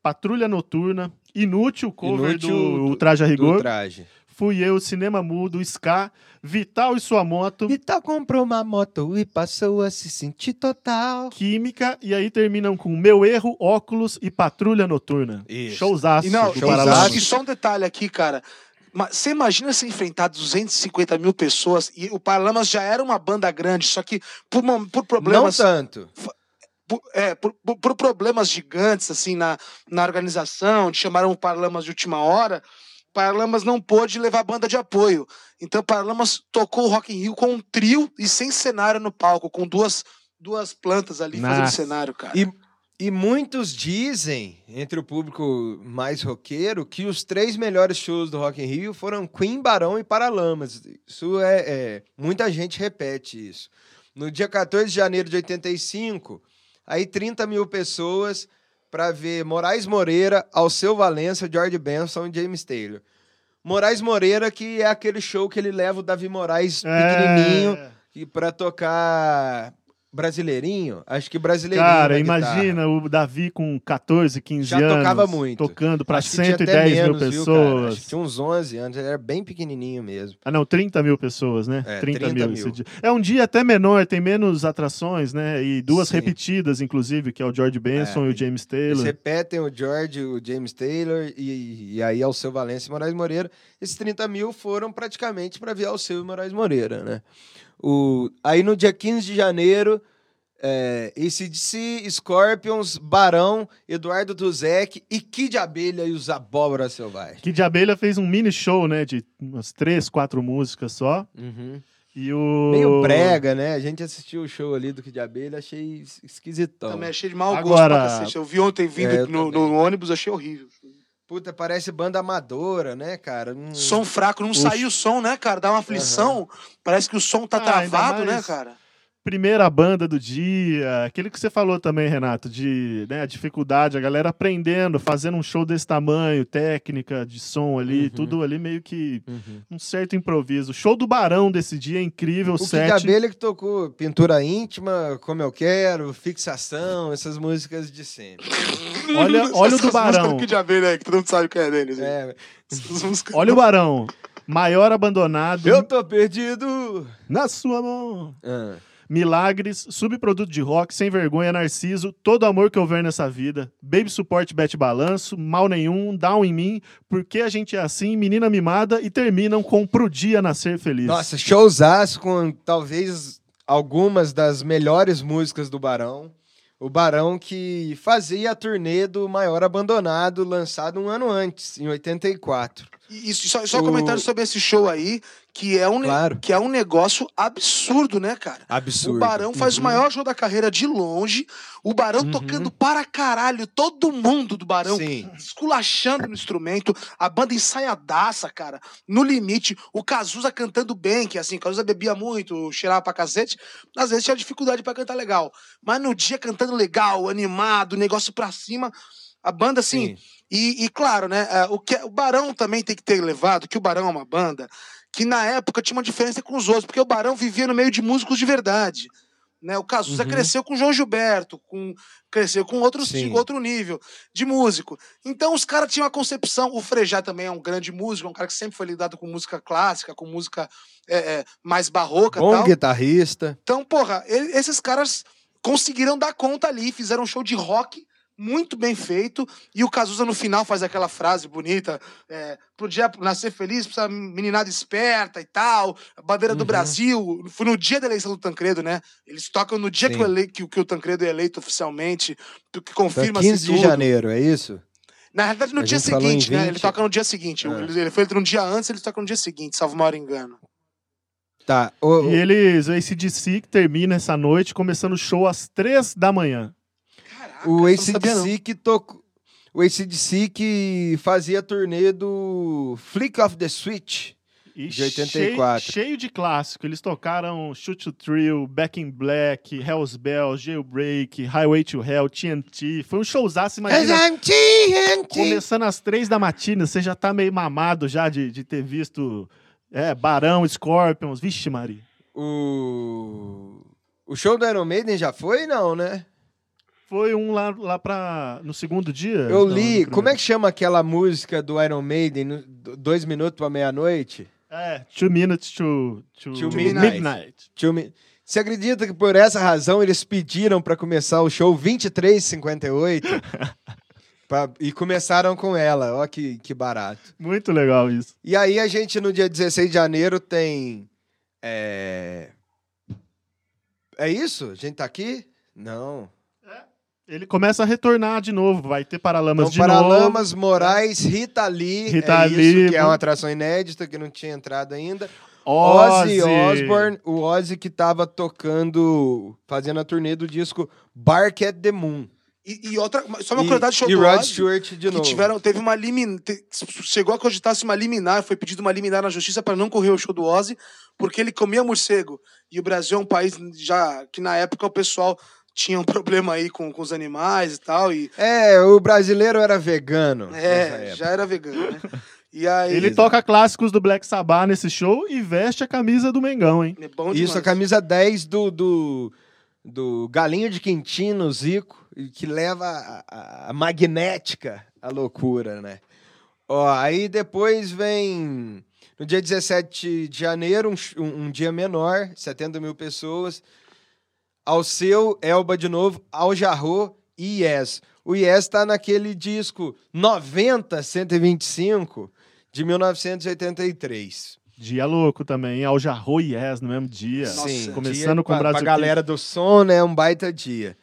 Patrulha Noturna, Inútil, cover
Inútil
do,
do-
Traje a
Do
Rigor,
traje.
Fui Eu, Cinema Mudo, Ska, Vital e Sua Moto,
Vital comprou uma moto e passou a se sentir total.
Química, e aí terminam com Meu Erro, Óculos e Patrulha Noturna.
Isso.
Showzaço
E não,
Showzaço.
E só um detalhe aqui, cara. Você imagina se enfrentar 250 mil pessoas e o Paralamas já era uma banda grande, só que por, por problemas.
Não tanto.
por, é, por, por- por problemas gigantes assim na, na organização, chamaram o Paralamas de última hora, Paralamas não pôde levar banda de apoio. Então Paralamas tocou o Rock in Rio com um trio e sem cenário no palco, com duas, duas plantas ali fazendo
Nossa.
cenário, cara.
E, e muitos dizem, entre o público mais roqueiro, que os três melhores shows do Rock in Rio foram Queen, Barão e Paralamas. Isso é, é- Muita gente repete isso. No dia 14 de janeiro de 85, aí 30 mil pessoas para ver Moraes Moreira, Alceu Valença, George Benson e James Taylor. Moraes Moreira, que é aquele show que ele leva o Davi Moraes pequenininho
É.
e para tocar brasileirinho, acho que brasileirinho.
Cara,
guitarra.
imagina o Davi com 14, 15
Já
anos.
tocava muito.
Tocando
até
110 mil
menos, viu, cara?
pessoas.
Que tinha uns 11 anos, ele era bem pequenininho mesmo.
Ah, não, 30 mil pessoas, né?
É,
30,
30
mil.
mil.
esse dia. É um dia até menor, tem menos atrações, né? E duas
Sim.
repetidas, inclusive, que é o George Benson
É,
e o James
Eles
Taylor.
repetem o George, o James Taylor e, e aí Alceu Valença e Moraes Moreira. Esses 30 mil foram praticamente para ver Alceu e Moraes Moreira, né? O, aí no dia 15 de janeiro, é, ACDC, Scorpions, Barão, Eduardo Duzek e Kid Abelha e os Abóbora Selvagem.
De Abelha fez um mini show, né? De umas três, quatro músicas só.
Uhum.
E o.
Meio brega, né? A gente assistiu o show ali do Kid Abelha, achei es- esquisitão.
Também achei de mau gosto
Agora-
pra cacete. Eu vi ontem vindo
É,
no, no ônibus, achei horrível.
Puta, parece banda amadora, né, cara? Hum,
Som fraco, não saiu o som, né, cara? Dá uma aflição. Parece que o som tá
Ah,
travado, né,
mais-
cara?
Primeira banda do dia, aquele que você falou também, Renato, de né, a dificuldade, a galera aprendendo, fazendo um show desse tamanho, técnica de som ali,
Uhum.
tudo ali meio que
Uhum.
um certo improviso. O show do Barão desse dia é incrível,
O Kid
sete.
Abelha que tocou Pintura Íntima, Como Eu Quero, Fixação, essas músicas de sempre.
Olha, olha o do Barão.
Kid Abelha, né, que todo mundo sabe que é deles.
É,
músicas-
Olha o Barão. Maior abandonado
eu tô perdido!
na sua mão.
Ah,
Milagres, subproduto de rock, sem vergonha, Narciso, todo amor que houver nessa vida, Baby Support, Bete Balanço, Mal Nenhum, Down em Mim, Porque a gente é assim, Menina Mimada e terminam com Pro Dia Nascer Feliz.
Nossa, showzaço com talvez algumas das melhores músicas do Barão. O Barão que fazia a turnê do Maior Abandonado, lançado um ano antes, em 84.
E só, só
O-
comentário sobre esse show aí, que é um,
Claro.
que é um negócio absurdo, né, cara?
Absurdo.
O Barão faz o
Uhum.
maior show da carreira de longe. O Barão tocando para caralho. Todo mundo do Barão
Sim.
esculachando no instrumento. A banda ensaiadaça, cara. No limite. O Cazuza cantando bem, que assim, Cazuza bebia muito, cheirava pra cacete. Às vezes tinha dificuldade pra cantar legal. Mas no dia cantando legal, animado, negócio pra cima. A banda, assim,
Sim.
E, e claro, né? é, O, que, o Barão também tem que ter levado, que o Barão é uma banda que na época tinha uma diferença com os outros, porque o Barão vivia no meio de músicos de verdade. Né? O Cazuza
Uhum.
cresceu com o João Gilberto, com, cresceu com outro,
Sim.
outro nível de músico. Então os caras tinham uma concepção. O Frejá também é um grande músico, é um cara que sempre foi lidado com música clássica, com música é, é, mais barroca
Bom
tal.
guitarrista.
Então, porra, ele- esses caras conseguiram dar conta ali, fizeram um show de rock muito bem feito. E o Cazuza no final faz aquela frase bonita: é, pro dia nascer feliz, precisa meninada esperta e tal. A bandeira do
Uhum.
Brasil. Foi no dia da eleição do Tancredo, né? Eles tocam no dia que o, ele- que, o- que o Tancredo é eleito oficialmente, o que confirma
15 de janeiro, é isso?
Na verdade, no
A
dia seguinte, né? Ele
20.
toca no dia seguinte.
Ah.
Ele, ele foi no dia antes, ele toca no dia seguinte, salvo o maior engano.
Tá. O,
E eles, o ACDC que termina essa noite, começando o show às três da manhã.
O. ACDC que tocou. O ACDC que fazia a turnê do Flick of the Switch.
E
De 84.
Cheio, cheio de clássico. Eles tocaram Shoot to Thrill, Back in Black, Hell's Bells, Jailbreak, Highway to Hell, TNT. Foi um showzaço, imagina. Começando às três da matina, você já tá meio mamado já de, de ter visto é, Barão, Scorpions. Vixe, Maria.
O. O show do Iron Maiden já foi, não, né?
Foi um lá, lá pra. no segundo dia?
Eu li. Como é que chama aquela música do Iron Maiden? no- do- Dois minutos pra meia-noite?
É, Two Minutes to, to,
To
Midnight.
Tio Mi- Você acredita que por essa razão eles pediram pra começar o show 23h58? Pra- e começaram com ela. Ó, que, que barato.
Muito legal isso.
E aí a gente, no dia 16 de janeiro, tem. É. É isso? A gente tá aqui? Não.
Ele começa a retornar de novo. Vai ter Paralamas
Então,
de novo.
Paralamas, Moraes, Rita Lee.
Rita
é
Lee,
isso, que é uma atração inédita que não tinha entrado ainda. Ozzy
Ozzy
Osbourne, o Ozzy que tava tocando, fazendo a turnê do disco Bark at the Moon.
E, e outra, só uma curiosidade show
e
do
Rod
Ozzy,
Stewart de
que
novo.
tiveram, teve uma liminar, chegou a cogitar-se uma liminar, foi pedido uma liminar na justiça para não correr o show do Ozzy, porque ele comia morcego. E o Brasil é um país já que na época o pessoal tinha um problema aí com, com os animais e tal, e
É, o brasileiro era vegano.
é, já era vegano, né? E aí
Ele toca clássicos do Black Sabbath nesse show e veste a camisa do Mengão, hein?
é bom
Isso, a camisa 10 do, do, do Galinho de Quintino, Zico, que leva a, a- a magnética à loucura, né? Ó, aí depois vem, no dia 17 de janeiro, um, um- um dia menor, 70 mil pessoas, ao seu, Elba de novo, ao Jarro e Yes. O Yes tá naquele disco 90-125 de 1983.
Dia louco também. Al Jarro e Yes no mesmo dia.
Nossa,
Sim,
começando
dia
com o Brasil
pra galera do som, né? Um baita dia.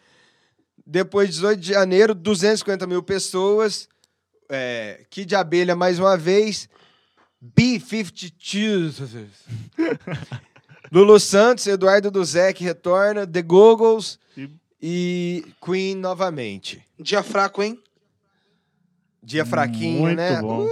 Depois, 18 de janeiro, 250 mil pessoas. É, Kid de Abelha mais uma vez. B-52. Lulu Santos, Eduardo Duzek retorna. The Goggles
E-
e Queen novamente.
Dia fraco, hein?
Dia fraquinho,
Muito
né?
bom.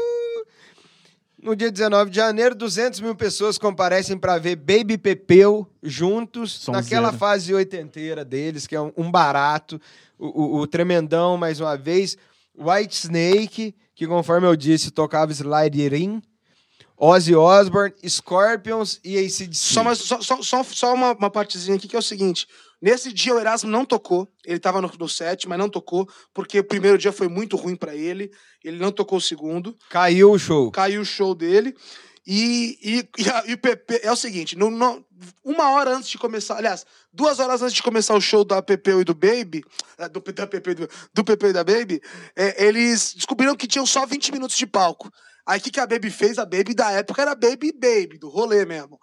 No dia 19 de janeiro, 200 mil pessoas comparecem para ver Baby Pepeu juntos,
Sonzeira.
naquela fase oitenteira deles, que é um, um barato. O, o- o Tremendão, mais uma vez. White Snake, que conforme eu disse, tocava Slide It In. Ozzy Osbourne, Scorpions e ACDC.
Só, mais, só, só, só, uma, uma partezinha aqui que é o seguinte. Nesse dia o Erasmo não tocou. Ele tava no, no set, mas não tocou, porque o primeiro dia foi muito ruim pra ele. Ele não tocou o segundo.
Caiu o show.
Caiu o show dele. E, e, e, a- e o PP é o seguinte: no- no- uma hora antes de começar, aliás, duas horas antes de começar o show da Pepeu e do Baby, ah, do, da e do, do Pepeu e da Baby, é, eles descobriram que tinham só 20 minutos de palco. Aí o que, que a Baby fez? A Baby da época era Baby Baby, do rolê mesmo.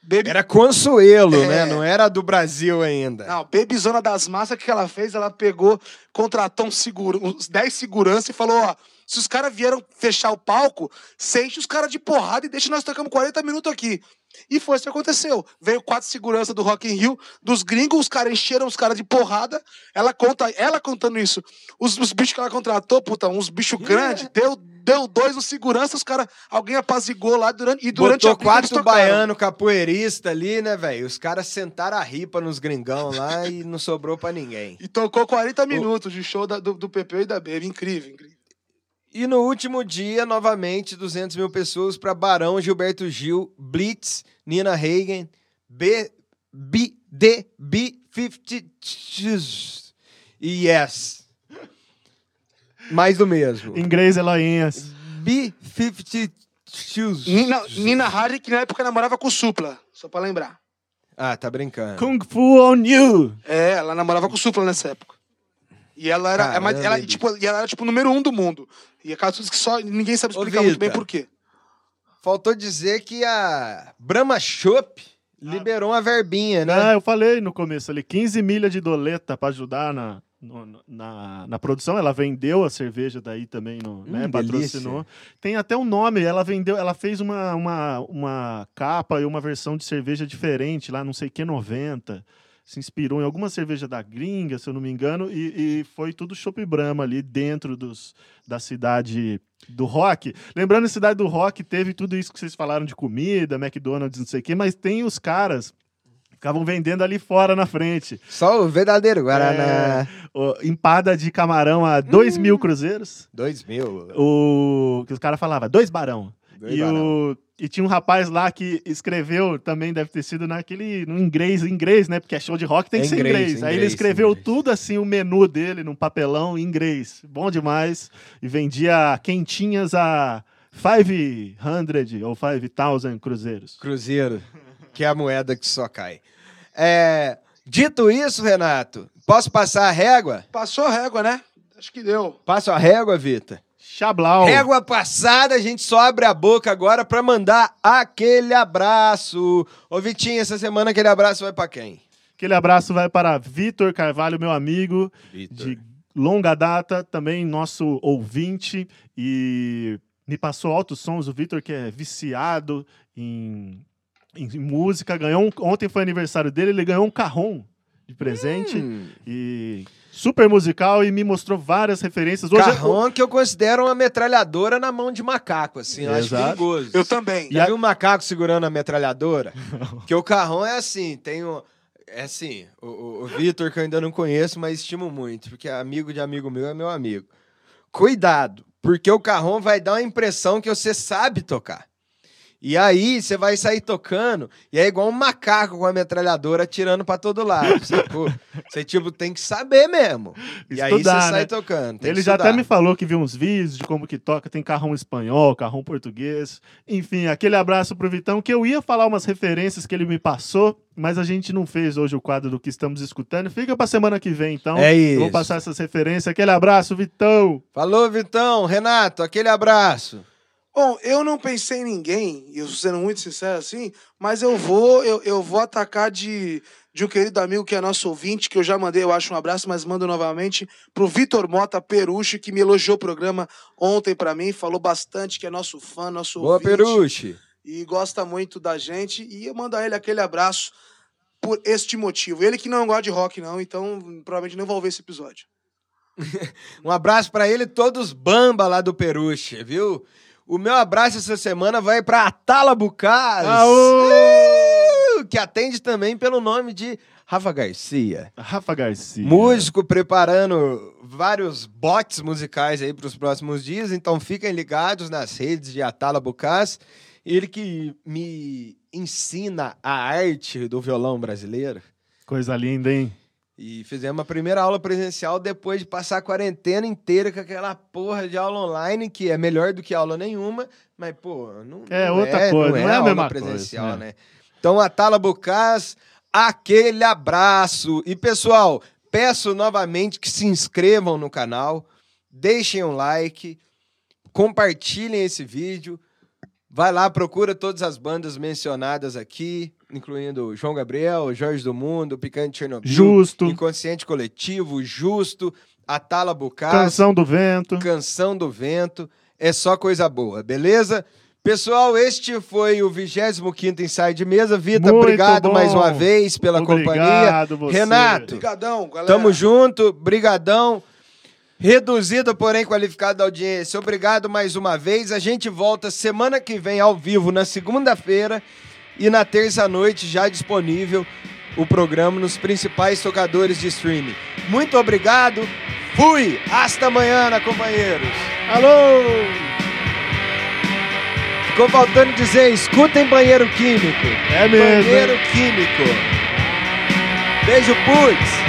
Baby
Era Consuelo,
É.
né? Não era do Brasil ainda.
Não, Baby Zona das Massas, o que ela fez? Ela pegou, contratou um segura, uns 10 segurança e falou: ó, Se os caras vieram fechar o palco, sente os caras de porrada e deixa nós tocamos 40 minutos aqui. E foi isso que aconteceu. Veio quatro segurança do Rock in Rio, dos gringos, os caras encheram os caras de porrada. Ela conta, ela contando isso. Os, os bichos que ela contratou, puta, uns bichos grandes, deu, deu dois no segurança, os caras, alguém apazigou lá durante, e durante
Botou
a briga
quatro baiano capoeirista ali, né, velho? Os caras sentaram a ripa nos gringão lá e não sobrou pra ninguém.
E tocou 40 minutos de show da- do, do Pepeu e da Baby. Incrível, incrível.
E no último dia, novamente, 200 mil pessoas para Barão, Gilberto Gil, Blitz, Nina Hagen, B, B, D, B50 e Yes. Mais do mesmo.
Inglês Eloinhas.
B50
Nina, Nina Hardy, que na época namorava com o Supla, só pra lembrar.
Ah, tá brincando.
Kung Fu on You.
É, ela namorava com o Supla nessa época. E ela era, é, mas
Caramba,
ela,
bicho.
tipo, e ela era tipo o número um do mundo. E aquelas coisas que só ninguém sabe
Ô,
explicar muito bem por quê.
Faltou dizer que a Brahma Shop liberou uma verbinha, né?
Ah, eu falei no começo ali, 15 milhas de doleta pra ajudar na, no- no- na, na produção. Ela vendeu a cerveja daí também, no, né?
Hum,
Patrocinou. Tem até um nome, ela vendeu, ela fez uma, uma, uma capa e uma versão de cerveja diferente lá, não sei que, 90. Se inspirou em alguma cerveja da gringa, se eu não me engano, e, e foi tudo Chopp Brahma ali dentro dos, da cidade do rock. Lembrando, a cidade do rock teve tudo isso que vocês falaram de comida, McDonald's, não sei o quê, mas tem os caras ficavam vendendo ali fora na frente.
Só o verdadeiro Guaraná.
É, o- empada de camarão a 2
Hum.
mil cruzeiros.
Dois mil.
O que os caras falavam, dois barão.
Dois
e,
barão.
o, e tinha um rapaz lá que escreveu, também deve ter sido naquele, no inglês, inglês, né? Porque é show de rock, tem
É
que ser
inglês,
inglês. Aí ele
inglês,
escreveu
inglês.
tudo assim, o menu dele, num papelão em inglês. Bom demais. E vendia quentinhas a 500 ou 5,000 cruzeiros.
Cruzeiro, que é a moeda que só cai. É, dito isso, Renato, posso passar a régua?
Passou a régua, né? Acho que deu.
Passo a régua, Vita.
Chablau.
Régua passada, a gente só abre a boca agora pra mandar aquele abraço. Ô, Vitinho, essa semana aquele abraço vai pra quem?
Aquele abraço vai para Vitor Carvalho, meu amigo, de longa data, também nosso ouvinte e me passou altos sons. O Vitor, que é viciado em, em música, ganhou um- ontem foi aniversário dele, ele ganhou um carrom de presente
Hum,
e super musical e me mostrou várias referências. Hoje
carrão que eu considero uma metralhadora na mão de macaco, assim, eu acho
Exato.
perigoso.
Eu também.
Já viu um macaco segurando a metralhadora? que o carrão é assim, tem um... É assim, o, o, o Vitor, que eu ainda não conheço, mas estimo muito, porque amigo de amigo meu é meu amigo. Cuidado, porque o carrão vai dar uma impressão que você sabe tocar. E aí você vai sair tocando, e é igual um macaco com a metralhadora atirando pra todo lado. Você, tipo, tem que saber mesmo. E aí você
Estudar,
sai
né?
tocando.
Ele já até me falou que viu uns vídeos de como que toca, tem carrão espanhol, carrão português. Enfim, aquele abraço pro Vitão, que eu ia falar umas referências que ele me passou, mas a gente não fez hoje o quadro do que estamos escutando. Fica pra semana que vem, então.
É
Eu vou
isso.
passar essas referências. Aquele abraço, Vitão!
Falou, Vitão. Renato, aquele abraço.
Bom, eu não pensei em ninguém, e eu sendo muito sincero assim, mas eu vou, eu, eu vou atacar de, de um querido amigo que é nosso ouvinte, que eu já mandei, eu acho, um abraço, mas mando novamente, pro Vitor Mota Peruche, que me elogiou o programa ontem pra mim, falou bastante, que é nosso fã, nosso
Boa,
ouvinte.
Peruche.
e gosta muito da gente. E eu mando a ele aquele abraço por este motivo. Ele que não gosta de rock, não, então provavelmente não vai ouvir esse episódio.
Um abraço pra ele, e todos bamba lá do Peruche, viu? O meu abraço essa semana vai pra Atala Bucaz, uh, que atende também pelo nome de Rafa Garcia.
Rafa Garcia.
Músico preparando vários bots musicais aí pros próximos dias, então fiquem ligados nas redes de Atala Bucaz. Ele que me ensina a arte do violão brasileiro.
Coisa linda, hein?
E fizemos a primeira aula presencial depois de passar a quarentena inteira com aquela porra de aula online, que é melhor do que aula nenhuma, mas, pô, não,
É
não
outra coisa, não é a
aula
mesma
presencial,
coisa, né?
né? Então, a Tala Bucaz, aquele abraço. E, pessoal, peço novamente que se inscrevam no canal, deixem um like, compartilhem esse vídeo. Vai lá, procura todas as bandas mencionadas aqui, incluindo João Gabriel, Jorge do Mundo, Picante Chernobyl,
Justo.
Inconsciente Coletivo, Justo, Atala Bucás,
Canção do Vento.
Canção do Vento. É só coisa boa, beleza? Pessoal, este foi o 25º ensaio de mesa. Vita,
Muito
obrigado
bom.
mais uma vez pela companhia.
Obrigado você.
Renato,
Obrigadão, galera.
tamo junto, brigadão. Reduzido, porém qualificado a audiência. Obrigado mais uma vez. A gente volta semana que vem ao vivo, na segunda-feira. E na terça-noite, já disponível o programa nos principais tocadores de streaming. Muito obrigado. Fui. Hasta amanhã, companheiros.
Alô!
Ficou faltando dizer, escutem Banheiro Químico.
É mesmo.
Banheiro Químico. Beijo, putz.